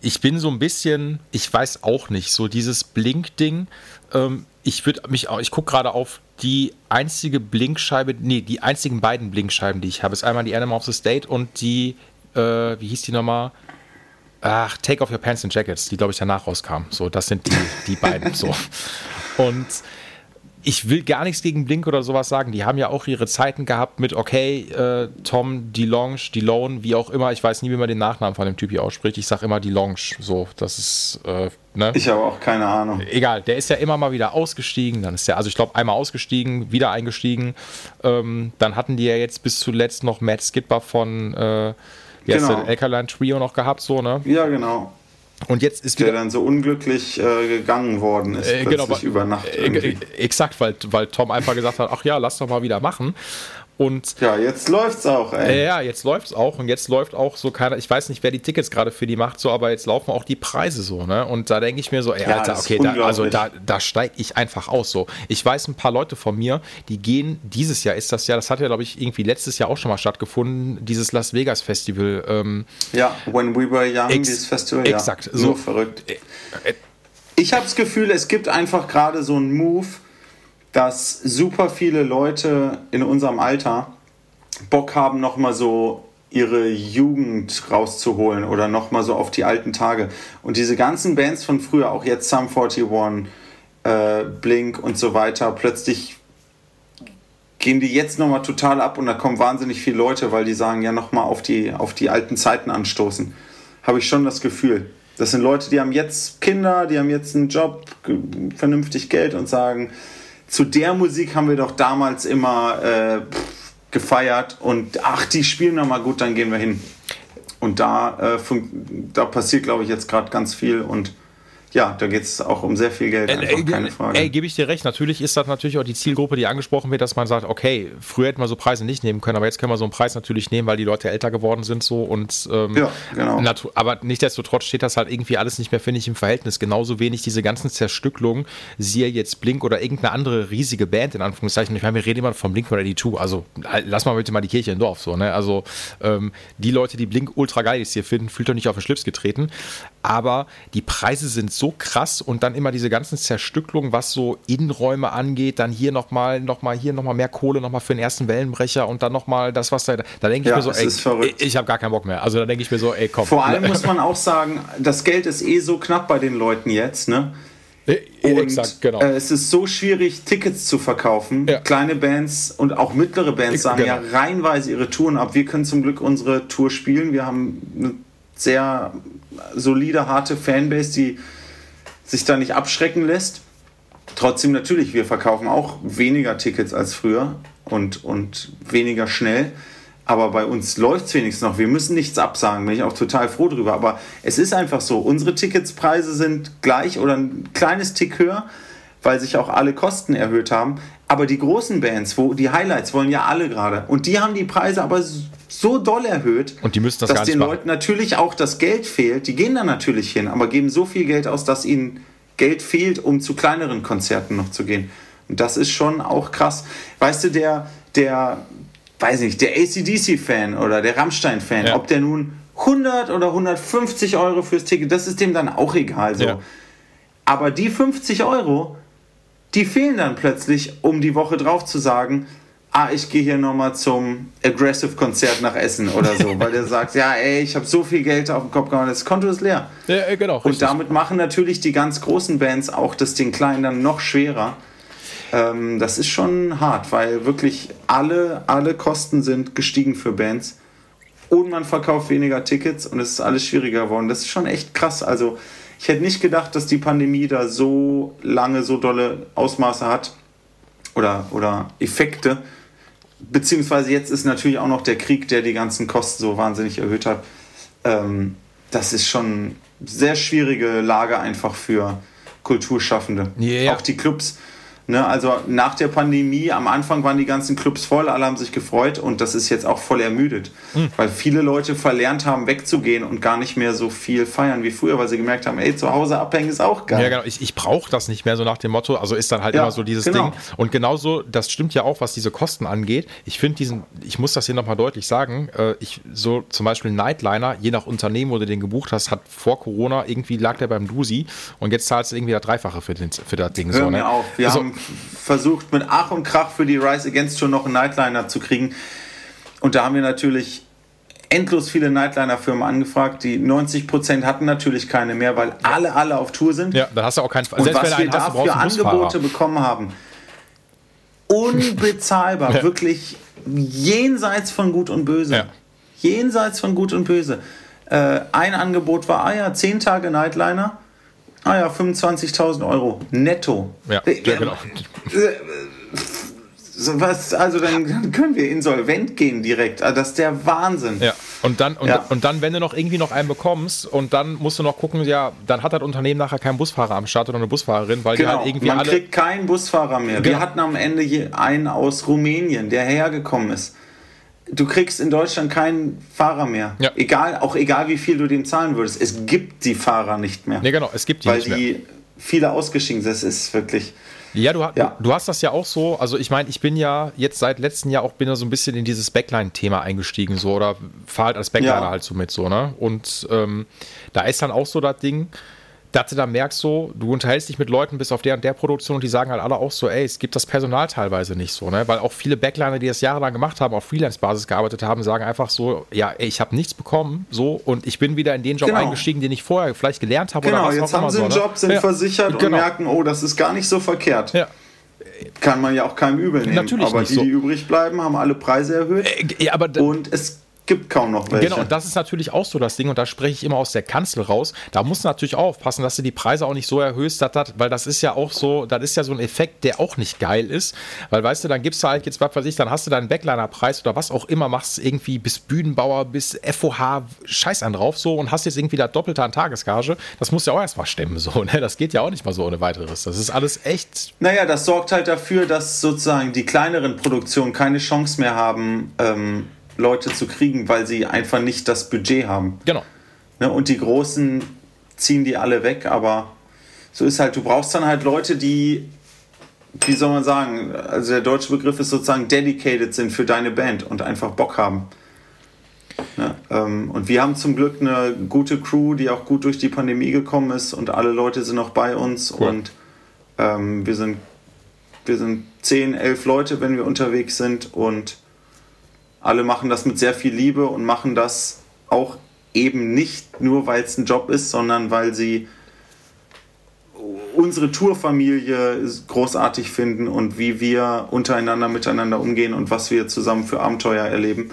Ich bin so ein bisschen, ich weiß auch nicht, so dieses Blink-Ding. Ähm, ich würde mich auch, ich gucke gerade auf die einzige Blinkscheibe, nee, die einzigen beiden Blinkscheiben, die ich habe, ist einmal die Animal of the State und die, äh, wie hieß die nochmal? Ach, Take Off Your Pants and Jackets, die glaube ich danach rauskam. So, das sind die, die beiden. So. Und ich will gar nichts gegen Blink oder sowas sagen. Die haben ja auch ihre Zeiten gehabt mit, okay, äh, Tom DeLonge, DeLone, wie auch immer. Ich weiß nie, wie man den Nachnamen von dem Typ hier ausspricht. Ich sage immer DeLonge. So, das ist, äh, ne? Ich habe auch keine Ahnung. Egal, der ist ja immer mal wieder ausgestiegen. Dann ist der, also ich glaube, einmal ausgestiegen, wieder eingestiegen. Ähm, dann hatten die ja jetzt bis zuletzt noch Matt Skipper von, äh, wie heißt genau. der, Alkaline Trio noch gehabt, so, ne? Ja, genau. Und jetzt ist der dann so unglücklich äh, gegangen worden ist, äh, genau, über Nacht. Äh, exakt, weil, weil Tom einfach gesagt hat, ach ja, lass doch mal wieder machen. Und ja, jetzt läuft's auch, ey. Ja, jetzt läuft's auch und jetzt läuft auch so keiner, ich weiß nicht, wer die Tickets gerade für die macht, so, aber jetzt laufen auch die Preise so, ne? Und da denke ich mir so, ey, ja, Alter, okay, da, also da, da steige ich einfach aus so. Ich weiß ein paar Leute von mir, die gehen, dieses Jahr ist das ja, das hat ja, glaube ich, irgendwie letztes Jahr auch schon mal stattgefunden, dieses Las Vegas Festival. Ähm, ja, When We Were Young, dieses Festival, exakt, ja, so verrückt. Äh, äh, ich habe das Gefühl, es gibt einfach gerade so einen Move, dass super viele Leute in unserem Alter Bock haben, nochmal so ihre Jugend rauszuholen oder nochmal so auf die alten Tage. Und diese ganzen Bands von früher, auch jetzt Sum 41, äh, Blink und so weiter, plötzlich gehen die jetzt nochmal total ab und da kommen wahnsinnig viele Leute, weil die sagen, ja, nochmal auf die, auf die alten Zeiten anstoßen. Habe ich schon das Gefühl. Das sind Leute, die haben jetzt Kinder, die haben jetzt einen Job, vernünftig Geld und sagen, zu der Musik haben wir doch damals immer äh, gefeiert und ach, die spielen noch mal gut, dann gehen wir hin. Und da, äh, da passiert, glaube ich, jetzt gerade ganz viel und ja, da geht es auch um sehr viel Geld, einfach, äh, keine Frage. Ey, gebe ich dir recht. Natürlich ist das natürlich auch die Zielgruppe, die angesprochen wird, dass man sagt, okay, früher hätten wir so Preise nicht nehmen können, aber jetzt können wir so einen Preis natürlich nehmen, weil die Leute älter geworden sind so und ähm, ja, genau. aber nichtsdestotrotz steht das halt irgendwie alles nicht mehr, finde ich, im Verhältnis. Genauso wenig diese ganzen Zerstücklungen, siehe jetzt Blink oder irgendeine andere riesige Band, in Anführungszeichen. Ich meine, wir reden immer von Blink oder die Two, also lass mal bitte mal die Kirche im Dorf so, ne? Also ähm, die Leute, die Blink ultra geil ist hier finden, fühlt doch nicht auf den Schlips getreten. Aber die Preise sind so krass und dann immer diese ganzen Zerstücklungen, was so Innenräume angeht, dann hier nochmal, nochmal hier nochmal mehr Kohle nochmal für den ersten Wellenbrecher und dann nochmal das, was da, da denke ich ja, mir so, ey, ich, ich habe gar keinen Bock mehr. Also da denke ich mir so, ey, komm. Vor allem muss man auch sagen, das Geld ist eh so knapp bei den Leuten jetzt, ne? Äh, und Exakt, genau. äh, es ist so schwierig, Tickets zu verkaufen. Ja. Kleine Bands und auch mittlere Bands sagen genau. ja reihenweise ihre Touren ab. Wir können zum Glück unsere Tour spielen. Wir haben eine sehr solide, harte Fanbase, die sich da nicht abschrecken lässt. Trotzdem natürlich, wir verkaufen auch weniger Tickets als früher und, und weniger schnell. Aber bei uns läuft es wenigstens noch. Wir müssen nichts absagen, bin ich auch total froh drüber. Aber es ist einfach so, unsere Ticketspreise sind gleich oder ein kleines Tick höher, weil sich auch alle Kosten erhöht haben. Aber die großen Bands, wo die Highlights wollen ja alle gerade. Und die haben die Preise aber so doll erhöht, und die müssen das dass den Leuten natürlich auch das Geld fehlt. Die gehen da natürlich hin, aber geben so viel Geld aus, dass ihnen Geld fehlt, um zu kleineren Konzerten noch zu gehen. Und das ist schon auch krass. Weißt du, der, der, weiß nicht, der ACDC-Fan oder der Rammstein-Fan, ja. ob der nun 100 oder 150 Euro fürs Ticket, das ist dem dann auch egal so. Ja. Aber die 50 Euro, die fehlen dann plötzlich, um die Woche drauf zu sagen, ah, ich gehe hier nochmal zum Aggressive-Konzert nach Essen oder so, weil der sagt, ja, ey, ich habe so viel Geld auf dem Kopf gehauen, das Konto ist leer. Ja, genau. Und richtig. damit machen natürlich die ganz großen Bands auch das den kleinen dann noch schwerer. Ähm, das ist schon hart, weil wirklich alle, alle Kosten sind gestiegen für Bands und man verkauft weniger Tickets und es ist alles schwieriger geworden. Das ist schon echt krass. Also ich hätte nicht gedacht, dass die Pandemie da so lange so dolle Ausmaße hat oder, oder Effekte. Beziehungsweise jetzt ist natürlich auch noch der Krieg, der die ganzen Kosten so wahnsinnig erhöht hat. Ähm, das ist schon sehr schwierige Lage einfach für Kulturschaffende. Yeah. Auch die Clubs Ne, also nach der Pandemie, am Anfang waren die ganzen Clubs voll, alle haben sich gefreut und das ist jetzt auch voll ermüdet, mhm. weil viele Leute verlernt haben, wegzugehen und gar nicht mehr so viel feiern wie früher, weil sie gemerkt haben, ey, zu Hause abhängen ist auch geil. Ja, genau, ich, ich brauche das nicht mehr so nach dem Motto, also ist dann halt ja, immer so dieses genau. Ding. Und genauso, das stimmt ja auch, was diese Kosten angeht. Ich finde diesen, ich muss das hier nochmal deutlich sagen, äh, ich so zum Beispiel Nightliner, je nach Unternehmen, wo du den gebucht hast, hat vor Corona irgendwie lag der beim Dusi und jetzt zahlst du irgendwie das Dreifache für, den, für das Ding. Hör so, mir ne? auf, wir also, haben versucht mit Ach und Krach für die Rise Against schon noch einen Nightliner zu kriegen. Und da haben wir natürlich endlos viele Nightliner-Firmen angefragt. Die 90% hatten natürlich keine mehr, weil alle, alle auf Tour sind. Ja, da hast du auch keinen Und was wir dafür Angebote bekommen haben, unbezahlbar. ja. Wirklich jenseits von Gut und Böse. Ja. Jenseits von Gut und Böse. Äh, ein Angebot war, ah ja, 10 Tage Nightliner Ah ja, 25.000 Euro netto. Ja, ja genau. Was, also dann können wir insolvent gehen direkt. Also das ist der Wahnsinn. Ja. Und dann, und, ja. und dann, wenn du noch irgendwie noch einen bekommst und dann musst du noch gucken, ja, dann hat das Unternehmen nachher keinen Busfahrer am Start oder eine Busfahrerin, weil genau. die halt irgendwie Man alle. kriegt keinen Busfahrer mehr. Genau. Wir hatten am Ende einen aus Rumänien, der hergekommen ist du kriegst in Deutschland keinen Fahrer mehr. Ja. Egal, auch egal wie viel du dem zahlen würdest. Es gibt die Fahrer nicht mehr. Nee, genau, es gibt die weil nicht mehr. die viele ausgeschieden sind. Das ist wirklich. Ja du, ja, du, hast das ja auch so. Also ich meine, ich bin ja jetzt seit letztem Jahr auch bin ja so ein bisschen in dieses Backline-Thema eingestiegen, so oder fahre halt als Backliner ja. halt so mit so, ne? Und ähm, da ist dann auch so das Ding dass du da merkst so, du unterhältst dich mit Leuten bis auf der und der Produktion und die sagen halt alle auch so, ey, es gibt das Personal teilweise nicht so, ne? Weil auch viele Backliner, die das jahrelang gemacht haben, auf Freelance-Basis gearbeitet haben, sagen einfach so, ja, ey, ich habe nichts bekommen, so und ich bin wieder in den Job genau. eingestiegen, den ich vorher vielleicht gelernt habe genau, oder was jetzt haben sie einen so, ne? Job, sind ja. versichert genau. und merken, oh, das ist gar nicht so verkehrt. Ja. Kann man ja auch keinem übel nehmen. Natürlich aber die, so. die übrig bleiben, haben alle Preise erhöht. Äh, ja, aber und es gibt kaum noch welche. Genau, und das ist natürlich auch so das Ding, und da spreche ich immer aus der Kanzel raus. Da musst du natürlich auch aufpassen, dass du die Preise auch nicht so erhöhst, dass das, weil das ist ja auch so, das ist ja so ein Effekt, der auch nicht geil ist. Weil weißt du, dann gibst du halt jetzt, was weiß ich, dann hast du deinen Backliner-Preis oder was auch immer, machst irgendwie bis Bühnenbauer, bis FOH, Scheiß an drauf so und hast jetzt irgendwie das Doppelte an Tagesgage. Das musst du ja auch erstmal stemmen, so, ne? Das geht ja auch nicht mal so ohne weiteres. Das ist alles echt. Naja, das sorgt halt dafür, dass sozusagen die kleineren Produktionen keine Chance mehr haben, ähm, Leute zu kriegen, weil sie einfach nicht das Budget haben. Genau. Ne, und die Großen ziehen die alle weg, aber so ist halt, du brauchst dann halt Leute, die, wie soll man sagen, also der deutsche Begriff ist sozusagen dedicated sind für deine Band und einfach Bock haben. Ja, ähm, und wir haben zum Glück eine gute Crew, die auch gut durch die Pandemie gekommen ist und alle Leute sind noch bei uns cool. und ähm, wir sind wir sind 10, 11 Leute, wenn wir unterwegs sind und alle machen das mit sehr viel Liebe und machen das auch eben nicht nur, weil es ein Job ist, sondern weil sie unsere Tourfamilie großartig finden und wie wir untereinander miteinander umgehen und was wir zusammen für Abenteuer erleben.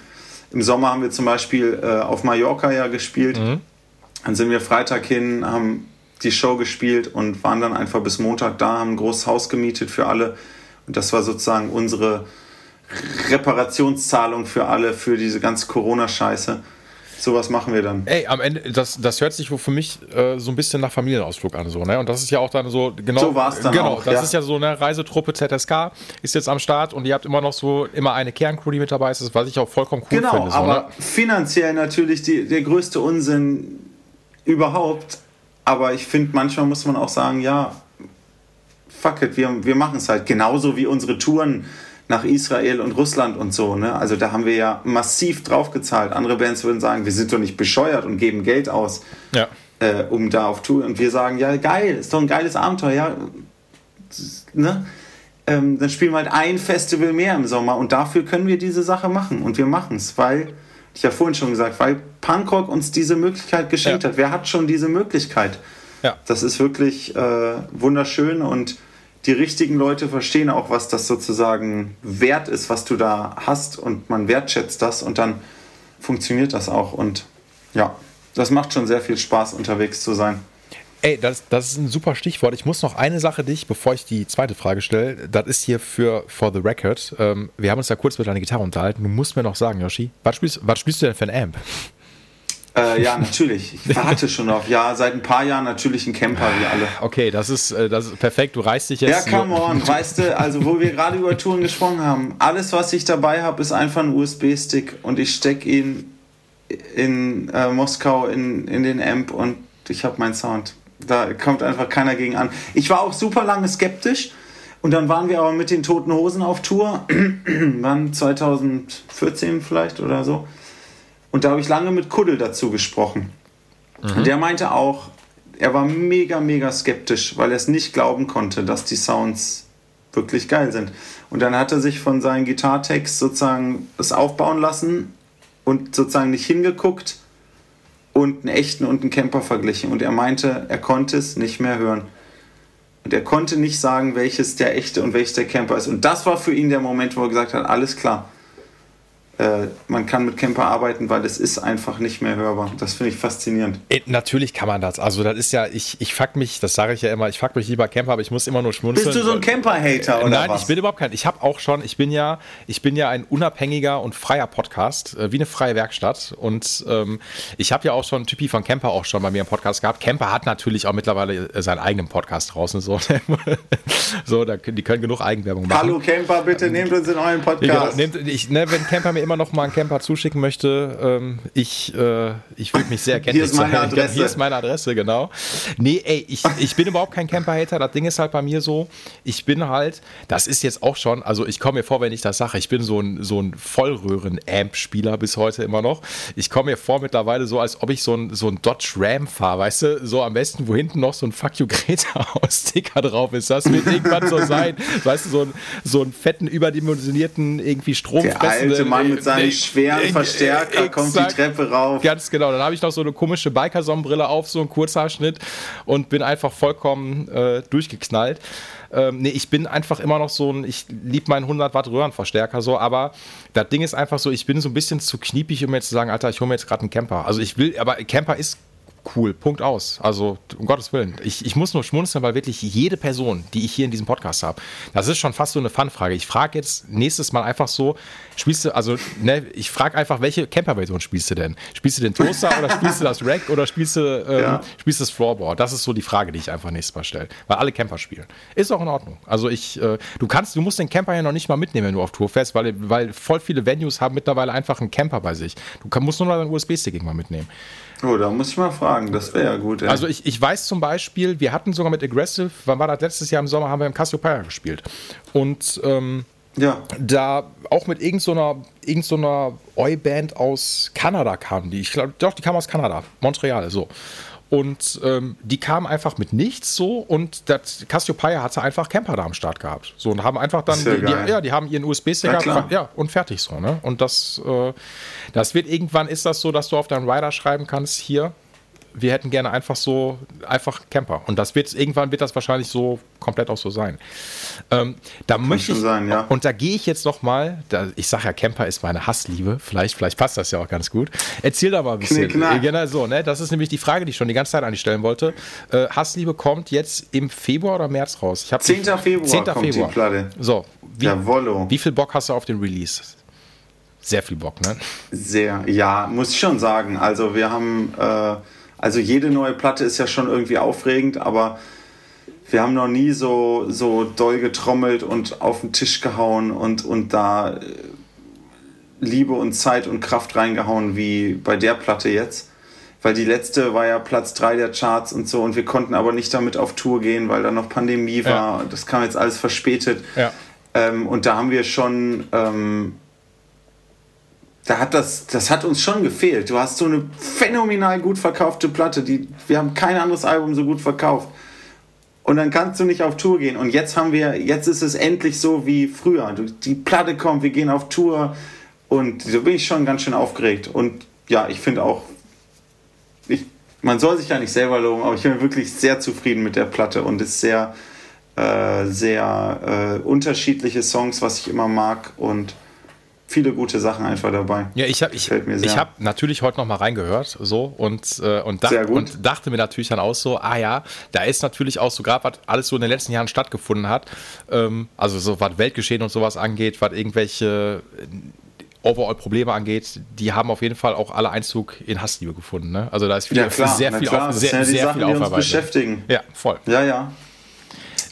Im Sommer haben wir zum Beispiel äh, auf Mallorca ja gespielt. Mhm. Dann sind wir Freitag hin, haben die Show gespielt und waren dann einfach bis Montag da, haben ein großes Haus gemietet für alle. Und das war sozusagen unsere Reparationszahlung für alle, für diese ganze Corona-Scheiße. Sowas machen wir dann. Ey, am Ende, das, das hört sich für mich äh, so ein bisschen nach Familienausflug an, so, ne? Und das ist ja auch dann so, genau. So war es dann genau, auch. Das ja. ist ja so eine Reisetruppe ZSK, ist jetzt am Start und ihr habt immer noch so immer eine Kerncrew, die mit dabei ist, was ich auch vollkommen cool genau, finde. Genau, so, aber ne? finanziell natürlich die, der größte Unsinn überhaupt aber ich finde, manchmal muss man auch sagen, ja, fuck it, wir, wir machen es halt. Genauso wie unsere Touren nach Israel und Russland und so. Ne? Also da haben wir ja massiv drauf gezahlt. Andere Bands würden sagen, wir sind doch nicht bescheuert und geben Geld aus, ja. äh, um da auf Tour. Und wir sagen, ja geil, ist doch ein geiles Abenteuer. Ja, ne? Ähm, dann spielen wir halt ein Festival mehr im Sommer und dafür können wir diese Sache machen. Und wir machen es, weil, ich habe vorhin schon gesagt, weil Punkrock uns diese Möglichkeit geschenkt ja. hat. Wer hat schon diese Möglichkeit? Ja. Das ist wirklich äh, wunderschön und die richtigen Leute verstehen auch, was das sozusagen wert ist, was du da hast und man wertschätzt das und dann funktioniert das auch und ja, das macht schon sehr viel Spaß unterwegs zu sein. Ey, das, das ist ein super Stichwort. Ich muss noch eine Sache dich, bevor ich die zweite Frage stelle, das ist hier für For the Record. Ähm, wir haben uns ja kurz mit deiner Gitarre unterhalten. Du musst mir noch sagen, Yoshi, was spielst, was spielst du denn für ein Amp? Äh, ja, natürlich. Ich warte schon auf. Ja, seit ein paar Jahren natürlich ein Camper, wie alle. Okay, das ist, äh, das ist perfekt. Du reißt dich jetzt. Ja, come on. Weißt du, also wo wir gerade über Touren gesprochen haben, alles, was ich dabei habe, ist einfach ein USB-Stick und ich stecke ihn in äh, Moskau in, in den Amp und ich habe meinen Sound. Da kommt einfach keiner gegen an. Ich war auch super lange skeptisch. Und dann waren wir aber mit den Toten Hosen auf Tour. Wann? 2014 vielleicht oder so. Und da habe ich lange mit Kuddel dazu gesprochen. Mhm. Der meinte auch, er war mega, mega skeptisch, weil er es nicht glauben konnte, dass die Sounds wirklich geil sind. Und dann hat er sich von seinen Gitartext sozusagen das aufbauen lassen und sozusagen nicht hingeguckt und einen echten und einen Camper verglichen. Und er meinte, er konnte es nicht mehr hören. Und er konnte nicht sagen, welches der echte und welches der Camper ist. Und das war für ihn der Moment, wo er gesagt hat, alles klar äh, man kann mit Camper arbeiten, weil es ist einfach nicht mehr hörbar. Das finde ich faszinierend. Äh, natürlich kann man das. Also das ist ja, ich, ich fuck mich, das sage ich ja immer, ich fuck mich lieber Camper, aber ich muss immer nur schmunzeln. Bist du so ein Camper-Hater oder Nein, was? ich bin überhaupt kein. Ich habe auch schon, ich bin ja, ich bin ja ein unabhängiger und freier Podcast, äh, wie eine freie Werkstatt. Und ähm, ich habe ja auch schon Typi von Camper auch schon bei mir im Podcast gehabt. Camper hat natürlich auch mittlerweile äh, seinen eigenen Podcast draußen. So, so da, die können genug Eigenwerbung machen. Hallo Camper, bitte nehmt uns in euren Podcast. Ja, genau, nehmt, ich, ne, wenn Camper mir immer noch mal einen Camper zuschicken möchte, ähm, ich, äh, ich würde mich sehr kenntlich Hier ist meine Adresse. Hier ist meine Adresse, genau. Nee, ey, ich, ich bin überhaupt kein Camper-Hater. Das Ding ist halt bei mir so, ich bin halt, das ist jetzt auch schon, also ich komme mir vor, wenn ich das sage, ich bin so ein, so ein Vollröhren-Amp-Spieler bis heute immer noch. Ich komme mir vor mittlerweile so, als ob ich so ein, so ein Dodge Ram fahre, weißt du, so am besten, wo hinten noch so ein Fuck You Greta-Sticker drauf ist. Das wird irgendwann so sein. Weißt du, so, ein, so einen fetten, überdimensionierten, irgendwie stromfressenden... Der alte Mann mit seinen schweren Verstärker Exakt. kommt die Treppe rauf. Ganz genau. Dann habe ich noch so eine komische Biker-Sonnenbrille auf, so einen Kurzhaarschnitt und bin einfach vollkommen äh, durchgeknallt. Ähm, nee, ich bin einfach immer noch so ein, ich liebe meinen 100 Watt Röhrenverstärker so, aber das Ding ist einfach so, ich bin so ein bisschen zu kniepig, um jetzt zu sagen, Alter, ich hole mir jetzt gerade einen Camper. Also ich will, aber Camper ist cool. Punkt aus. Also, um Gottes Willen. Ich, ich muss nur schmunzeln, weil wirklich jede Person, die ich hier in diesem Podcast habe, das ist schon fast so eine Fun-Frage. Ich frage jetzt nächstes Mal einfach so, spielst du, also, ne, ich frage einfach, welche Camper-Version spielst du denn? Spielst du den Toaster oder spielst du das Rack oder spielst du, ähm, ja. spielst das Floorboard? Das ist so die Frage, die ich einfach nächstes Mal stelle. Weil alle Camper spielen. Ist auch in Ordnung. Also ich, äh, du kannst, du musst den Camper ja noch nicht mal mitnehmen, wenn du auf Tour fährst, weil, weil voll viele Venues haben mittlerweile einfach einen Camper bei sich. Du kann, musst nur noch deinen USB-Stick irgendwann mitnehmen. Oh, da muss ich mal fragen, das wäre ja gut. Ey. Also ich, ich weiß zum Beispiel, wir hatten sogar mit Aggressive, wann war das letztes Jahr im Sommer, haben wir im Cassiopeia gespielt. Und ähm, ja. da auch mit irgendeiner so irgend so Oi-Band aus Kanada kamen die. Ich glaube, doch, die kamen aus Kanada, Montreal, so. Und ähm, die kamen einfach mit nichts so und das Cassiopeia hatte einfach Camper da am Start gehabt. So und haben einfach dann, die, die, ja, die haben ihren USB-Stick ja, gehabt, ja, und fertig so, ne? Und das, äh, das wird irgendwann ist das so, dass du auf deinen Rider schreiben kannst, hier, wir hätten gerne einfach so, einfach Camper. Und das wird, irgendwann wird das wahrscheinlich so komplett auch so sein. Ähm, da Kann möchte ich, sein, ja. und da gehe ich jetzt noch mal, da, ich sage ja, Camper ist meine Hassliebe, vielleicht, vielleicht passt das ja auch ganz gut. Erzähl da mal ein bisschen. Knick, genau so, ne? Das ist nämlich die Frage, die ich schon die ganze Zeit an dich stellen wollte. Äh, Hassliebe kommt jetzt im Februar oder März raus? Ich 10. Februar 10. kommt Februar. die Platte. So, wie, wie viel Bock hast du auf den Release? Sehr viel Bock, ne? Sehr, ja, muss ich schon sagen. Also wir haben äh, also jede neue Platte ist ja schon irgendwie aufregend, aber wir haben noch nie so, so doll getrommelt und auf den Tisch gehauen und, und da äh, Liebe und Zeit und Kraft reingehauen wie bei der Platte jetzt. weil die letzte war ja Platz 3 der Charts und so und wir konnten aber nicht damit auf Tour gehen, weil da noch Pandemie war. Ja. Das kam jetzt alles verspätet. Ja. Ähm, und da haben wir schon, ähm, da hat das, das hat uns schon gefehlt. Du hast so eine phänomenal gut verkaufte Platte, die, wir haben kein anderes Album so gut verkauft. Und dann kannst du nicht auf Tour gehen. Und jetzt haben wir, jetzt ist es endlich so wie früher. Du, die Platte kommt, wir gehen auf Tour. Und so bin ich schon ganz schön aufgeregt. Und ja, ich finde auch, ich, man soll sich ja nicht selber loben, aber ich bin wirklich sehr zufrieden mit der Platte und ist sehr, äh, sehr äh, unterschiedliche Songs, was ich immer mag und viele gute Sachen einfach dabei. Ja, ich habe ich, ich hab natürlich heute noch mal reingehört so und, äh, und, dach, und dachte mir natürlich dann auch so, ah ja, da ist natürlich auch so gerade, was alles so in den letzten Jahren stattgefunden hat, ähm, also so was Weltgeschehen und sowas angeht, was irgendwelche Overall-Probleme angeht, die haben auf jeden Fall auch alle Einzug in Hassliebe gefunden. Ne? Also da ist viel, ja, klar, sehr, viel klar. Auf, sehr, ja sehr Sachen, viel Aufarbeitung. beschäftigen. Ja, voll. Ja, ja.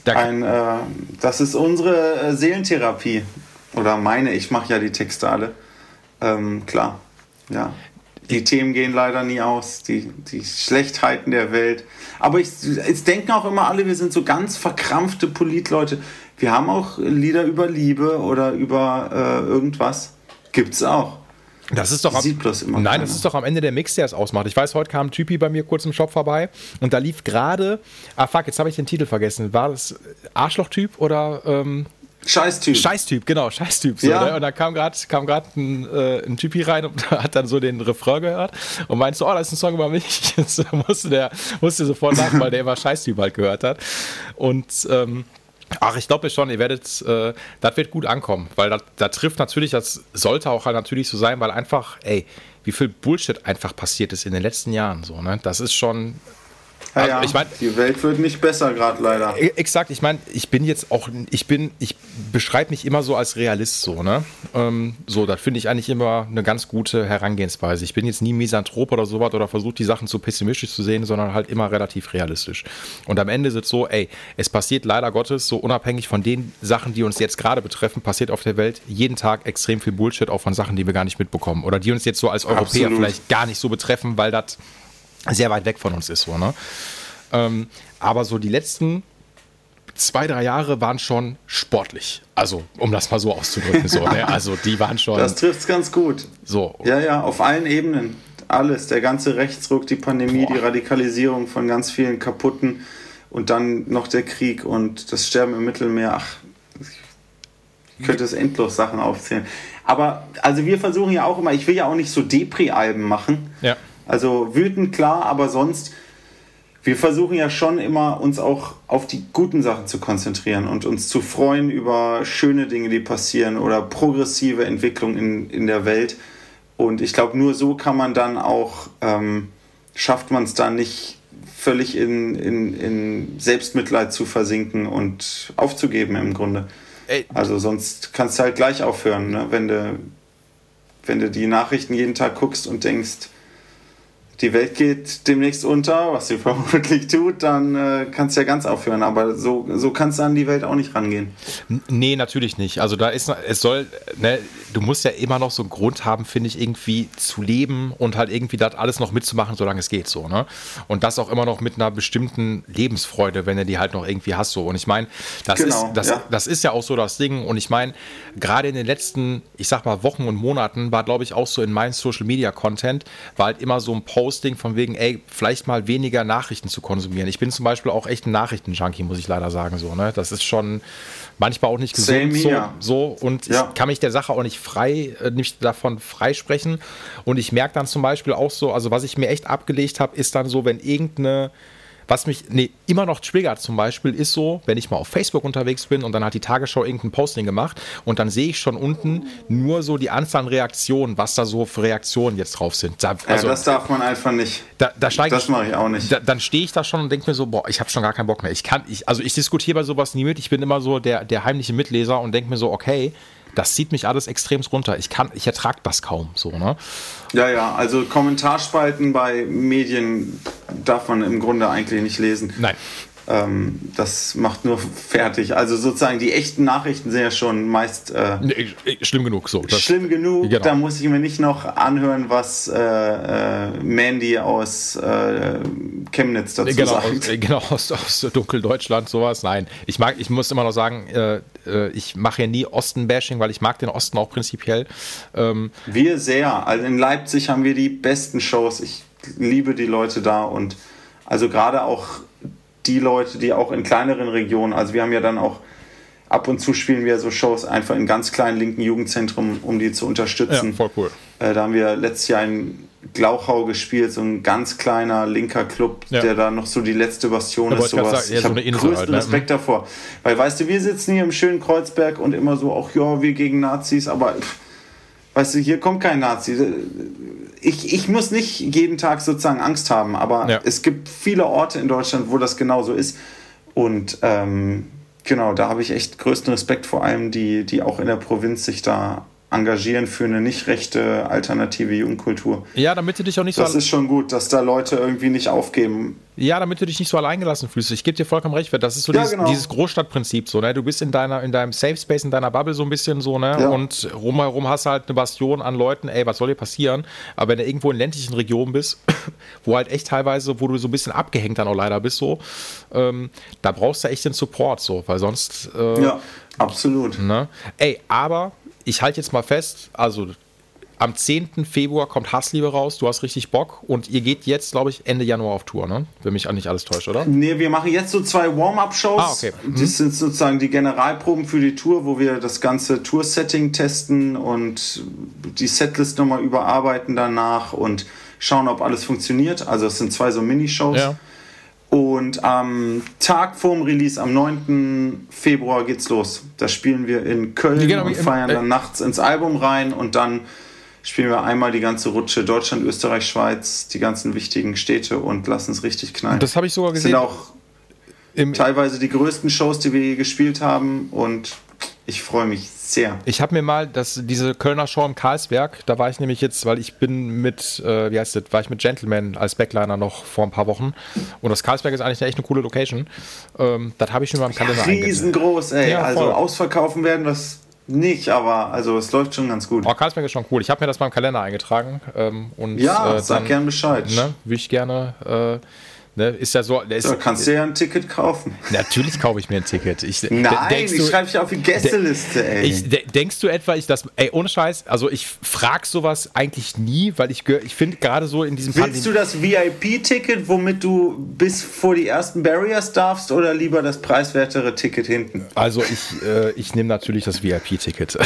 Ein, äh, das ist unsere äh, Seelentherapie. Oder meine, ich mache ja die Texte alle. Ähm, klar, ja. Die Themen gehen leider nie aus, die, die Schlechtheiten der Welt. Aber ich, es denken auch immer alle, wir sind so ganz verkrampfte Politleute. Wir haben auch Lieder über Liebe oder über äh, irgendwas. Gibt's auch. Das ist doch am, sieht bloß immer Nein, keiner. das ist doch am Ende der Mix, der es ausmacht. Ich weiß, heute kam ein Typi bei mir kurz im Shop vorbei und da lief gerade, ah fuck, jetzt habe ich den Titel vergessen. War das Arschloch-Typ oder ähm, Scheißtyp. Scheißtyp, genau, Scheißtyp. So, ja. ne? Und da kam gerade kam ein, äh, ein Typi rein und hat dann so den Refrain gehört und meinte so, oh, das ist ein Song über mich. Das musste der musste sofort nach, weil der immer Scheißtyp halt gehört hat. Und ähm, Ach, ich glaube schon, ihr werdet, äh, das wird gut ankommen, weil da trifft natürlich, das sollte auch halt natürlich so sein, weil einfach, ey, wie viel Bullshit einfach passiert ist in den letzten Jahren, so, ne? Das ist schon, also, ja, ich mein, die Welt wird nicht besser gerade leider. E, exakt, ich meine, ich bin jetzt auch, ich bin, ich beschreibe mich immer so als Realist so, ne? Ähm, so, das finde ich eigentlich immer eine ganz gute Herangehensweise. Ich bin jetzt nie Misanthrop oder sowas oder versuche die Sachen zu pessimistisch zu sehen, sondern halt immer relativ realistisch. Und am Ende ist es so, ey, es passiert leider Gottes, so unabhängig von den Sachen, die uns jetzt gerade betreffen, passiert auf der Welt jeden Tag extrem viel Bullshit, auch von Sachen, die wir gar nicht mitbekommen. Oder die uns jetzt so als Europäer Absolut. vielleicht gar nicht so betreffen, weil das sehr weit weg von uns ist. So, ne? Ähm, aber so die letzten zwei, drei Jahre waren schon sportlich. Also, um das mal so auszudrücken. So, ne? Also, die waren schon. Das trifft es ganz gut. So. Ja, ja, auf allen Ebenen. Alles. Der ganze Rechtsruck, die Pandemie, Boah. die Radikalisierung von ganz vielen kaputten und dann noch der Krieg und das Sterben im Mittelmeer. Ach, ich könnte es endlos Sachen aufzählen. Aber, also, wir versuchen ja auch immer, ich will ja auch nicht so Depri-Alben machen. Ja. Also, wütend, klar, aber sonst wir versuchen ja schon immer, uns auch auf die guten Sachen zu konzentrieren und uns zu freuen über schöne Dinge, die passieren oder progressive Entwicklung in, in der Welt. Und ich glaube, nur so kann man dann auch, ähm, schafft man es dann nicht völlig in, in, in Selbstmitleid zu versinken und aufzugeben im Grunde. Ey. Also sonst kannst du halt gleich aufhören, ne? wenn, du, wenn du die Nachrichten jeden Tag guckst und denkst, die Welt geht demnächst unter, was sie vermutlich tut, dann äh, kannst du ja ganz aufhören. Aber so, so kannst du an die Welt auch nicht rangehen. Nee, natürlich nicht. Also da ist, es soll, ne, du musst ja immer noch so einen Grund haben, finde ich, irgendwie zu leben und halt irgendwie das alles noch mitzumachen, solange es geht, so, ne? Und das auch immer noch mit einer bestimmten Lebensfreude, wenn du die halt noch irgendwie hast, so. Und ich meine, das, genau, ist, das, ja. das ist ja auch so das Ding. Und ich meine, gerade in den letzten, ich sag mal, Wochen und Monaten war, glaube ich, auch so in meinem Social Media Content, war halt immer so ein Post, Posting von wegen, ey, vielleicht mal weniger Nachrichten zu konsumieren. Ich bin zum Beispiel auch echt ein Nachrichtenjunkie, muss ich leider sagen. So, ne? Das ist schon manchmal auch nicht gesund. So, so, und ja. ich kann mich der Sache auch nicht frei, äh, nicht davon freisprechen. Und ich merke dann zum Beispiel auch so, also was ich mir echt abgelegt habe, ist dann so, wenn irgendeine was mich nee, immer noch triggert zum Beispiel, ist so, wenn ich mal auf Facebook unterwegs bin und dann hat die Tagesschau irgendein Posting gemacht und dann sehe ich schon unten nur so die Anzahl an Reaktionen, was da so für Reaktionen jetzt drauf sind. Da, also, ja, das darf man einfach nicht. Da, da das mache ich auch nicht. Da, dann stehe ich da schon und denke mir so, boah, ich habe schon gar keinen Bock mehr. Ich kann, ich, also ich diskutiere bei sowas nie mit. Ich bin immer so der, der heimliche Mitleser und denke mir so, okay, das zieht mich alles extremst runter. Ich kann, ich ertrage das kaum so, ne? Ja, ja, also Kommentarspalten bei Medien darf man im Grunde eigentlich nicht lesen. Nein. Ähm, das macht nur fertig. Also sozusagen die echten Nachrichten sind ja schon meist äh, nee, schlimm genug. So, schlimm genug. Genau. Da muss ich mir nicht noch anhören, was äh, äh, Mandy aus äh, Chemnitz dazu genau, sagt. Aus, genau, aus, aus Dunkeldeutschland sowas. Nein, ich mag, ich muss immer noch sagen, äh, äh, ich mache ja nie Osten-Bashing, weil ich mag den Osten auch prinzipiell. Ähm, wir sehr. Also in Leipzig haben wir die besten Shows. Ich liebe die Leute da und also gerade auch die Leute, die auch in kleineren Regionen, also wir haben ja dann auch ab und zu spielen wir so Shows einfach in ganz kleinen linken Jugendzentren, um die zu unterstützen. Ja, voll cool. Äh, da haben wir letztes Jahr in Glauchau gespielt, so ein ganz kleiner linker Club, ja. der da noch so die letzte Bastion ja, ist. Sowas. ich habe so größten halt, ne? Respekt davor. Weil, weißt du, wir sitzen hier im schönen Kreuzberg und immer so, auch ja, wir gegen Nazis, aber weißt du, hier kommt kein Nazi. Ich, ich muss nicht jeden Tag sozusagen Angst haben, aber ja. es gibt viele Orte in Deutschland, wo das genauso ist. Und ähm, genau, da habe ich echt größten Respekt vor allem, die, die auch in der Provinz sich da engagieren für eine nicht rechte alternative Jugendkultur. Ja, damit du dich auch nicht das so. Das ist schon gut, dass da Leute irgendwie nicht aufgeben. Ja, damit du dich nicht so alleingelassen fühlst. Ich gebe dir vollkommen recht, das ist so ja, dieses, genau. dieses, Großstadtprinzip so, ne? Du bist in deiner, in deinem Safe Space, in deiner Bubble so ein bisschen so, ne? Ja. Und rumherum hast du halt eine Bastion an Leuten, ey, was soll dir passieren? Aber wenn du irgendwo in ländlichen Regionen bist, wo halt echt teilweise, wo du so ein bisschen abgehängt dann auch leider bist, so, ähm, da brauchst du echt den Support, so, weil sonst. Äh, ja, absolut. Ne? Ey, aber ich halte jetzt mal fest, also am 10. Februar kommt Hassliebe raus, du hast richtig Bock und ihr geht jetzt, glaube ich, Ende Januar auf Tour, ne? Wenn mich nicht alles täuscht, oder? Nee, wir machen jetzt so zwei Warm-Up-Shows. Ah, okay. Mhm. Das sind sozusagen die Generalproben für die Tour, wo wir das ganze Tour-Setting testen und die Setlist nochmal überarbeiten danach und schauen, ob alles funktioniert. Also es sind zwei so Minishows. Ja. Und am Tag vorm Release, am 9. Februar, geht's los. Da spielen wir in Köln genau, und feiern dann nachts ins Album rein und dann spielen wir einmal die ganze Rutsche Deutschland, Österreich, Schweiz, die ganzen wichtigen Städte und lassen es richtig knallen. Das habe ich sogar gesehen. Das sind auch teilweise die größten Shows, die wir je gespielt haben und ich freue mich sehr. Ich habe mir mal das, diese Kölner Show im Karlsberg, da war ich nämlich jetzt, weil ich bin mit, äh, wie heißt das, war ich mit Gentleman als Backliner noch vor ein paar Wochen. Und das Karlsberg ist eigentlich echt eine coole Location. Ähm, das habe ich schon mal im Kalender Riesengroß, ey. Ja, also ausverkaufen werden das nicht, aber also es läuft schon ganz gut. Oh, Karlsberg ist schon cool. Ich habe mir das mal im Kalender eingetragen. Ähm, und, ja, äh, sag gern Bescheid. Ne, Würde ich gerne. Äh, Ne, ist ja so. Ist, kannst du ja ein Ticket kaufen. Natürlich kaufe ich mir ein Ticket. Ich, Nein, ich schreibe dich auf die Gästeliste, ey. Ich, denkst du etwa, ich das, ey, ohne Scheiß, also ich frage sowas eigentlich nie, weil ich, ich finde gerade so in diesem Willst Pandem du das VIP-Ticket, womit du bis vor die ersten Barriers darfst, oder lieber das preiswertere Ticket hinten? Also ich, äh, ich nehme natürlich das VIP-Ticket.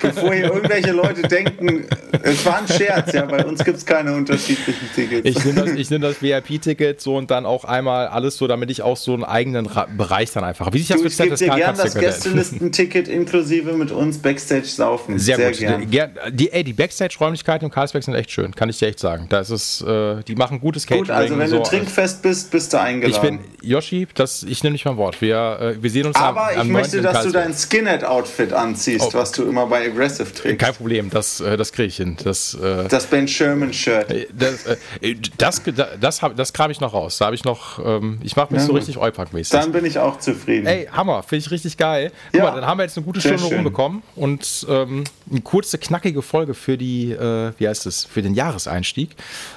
Bevor hier irgendwelche Leute denken, es war ein Scherz, ja, bei uns gibt es keine unterschiedlichen Tickets. Ich nehme das, nehm das VIP-Ticket so und und dann auch einmal alles so, damit ich auch so einen eigenen Ra Bereich dann einfach. Wie sich das du, ich gebe dir gerne das Gästelistenticket inklusive mit uns Backstage saufen. Sehr, Sehr gut. Gern. Ger die, ey, die Backstage-Räumlichkeiten im Karlsberg sind echt schön, kann ich dir echt sagen. Das ist, äh, die machen gutes Catering. Gut, also wenn so, du trinkfest bist, bist du eingeladen. Ich bin, Yoshi, das, ich nehme nicht mein Wort. Wir, äh, wir sehen uns Aber am, am ich möchte, dass du dein Skinhead-Outfit anziehst, oh. was du immer bei Aggressive trägst. Kein Problem, das, äh, das kriege ich hin. Das, äh, das Ben Sherman-Shirt. Äh, das, das, das, das, das kram ich noch raus. Da habe ich noch ähm, ich mache mich ja, so richtig Eupack-mäßig. Dann bin ich auch zufrieden. Ey, Hammer, finde ich richtig geil. Guck ja, mal, dann haben wir jetzt eine gute Stunde schön. rumbekommen und ähm, eine kurze, knackige Folge für die, äh, wie heißt es, für den Jahreseinstieg.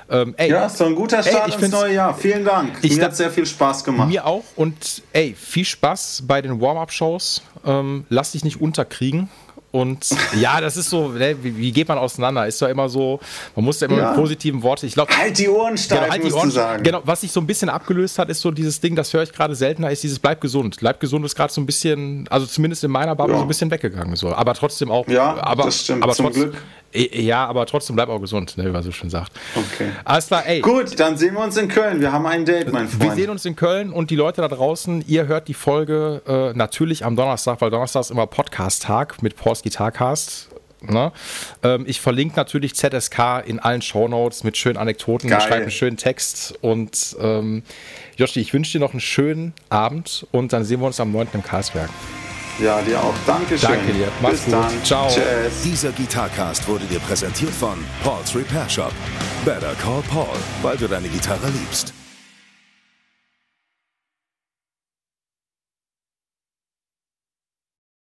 Ähm, ey, ja, ist doch ein guter Start ey, ins neue Jahr. Vielen Dank. Ich, mir hat sehr viel Spaß gemacht. Mir auch und ey, viel Spaß bei den Warm-Up-Shows. Ähm, lass dich nicht unterkriegen. Und ja, das ist so, ne, wie, wie, geht man auseinander? Ist doch immer so, man muss ja immer ja. mit positiven Worten. Ich glaube, halt die Ohren steif, genau, halt die Ohren, sagen. Genau, was sich so ein bisschen abgelöst hat, ist so dieses Ding, das höre ich gerade seltener, ist dieses bleib gesund. Bleib gesund ist gerade so ein bisschen, also zumindest in meiner Bubble ja. so ein bisschen weggegangen. So. Aber trotzdem auch. Ja, aber, das stimmt. Aber zum trotzdem, Glück. Ja, aber trotzdem bleib auch gesund, ne, wie man so schön sagt. Okay. Alles klar, ey. Gut, dann sehen wir uns in Köln. Wir haben ein Date, mein Freund. Wir sehen uns in Köln und die Leute da draußen, ihr hört die Folge äh, natürlich am Donnerstag, weil Donnerstag ist immer Podcast-Tag mit Pauls Gitarcast. Ne? Ähm, ich verlinke natürlich ZSK in allen Shownotes mit schönen Anekdoten, ich schreibe einen schönen Text und ähm, Joshi, ich wünsche dir noch einen schönen Abend und dann sehen wir uns am 9. im Karlsberg. Ja, dir auch. Dankeschön. Danke dir. Mach's Bis gut. dann. Ciao. Tschüss. Dieser Gitarcast wurde dir präsentiert von Paul's Repair Shop. Better call Paul, weil du deine Gitarre liebst.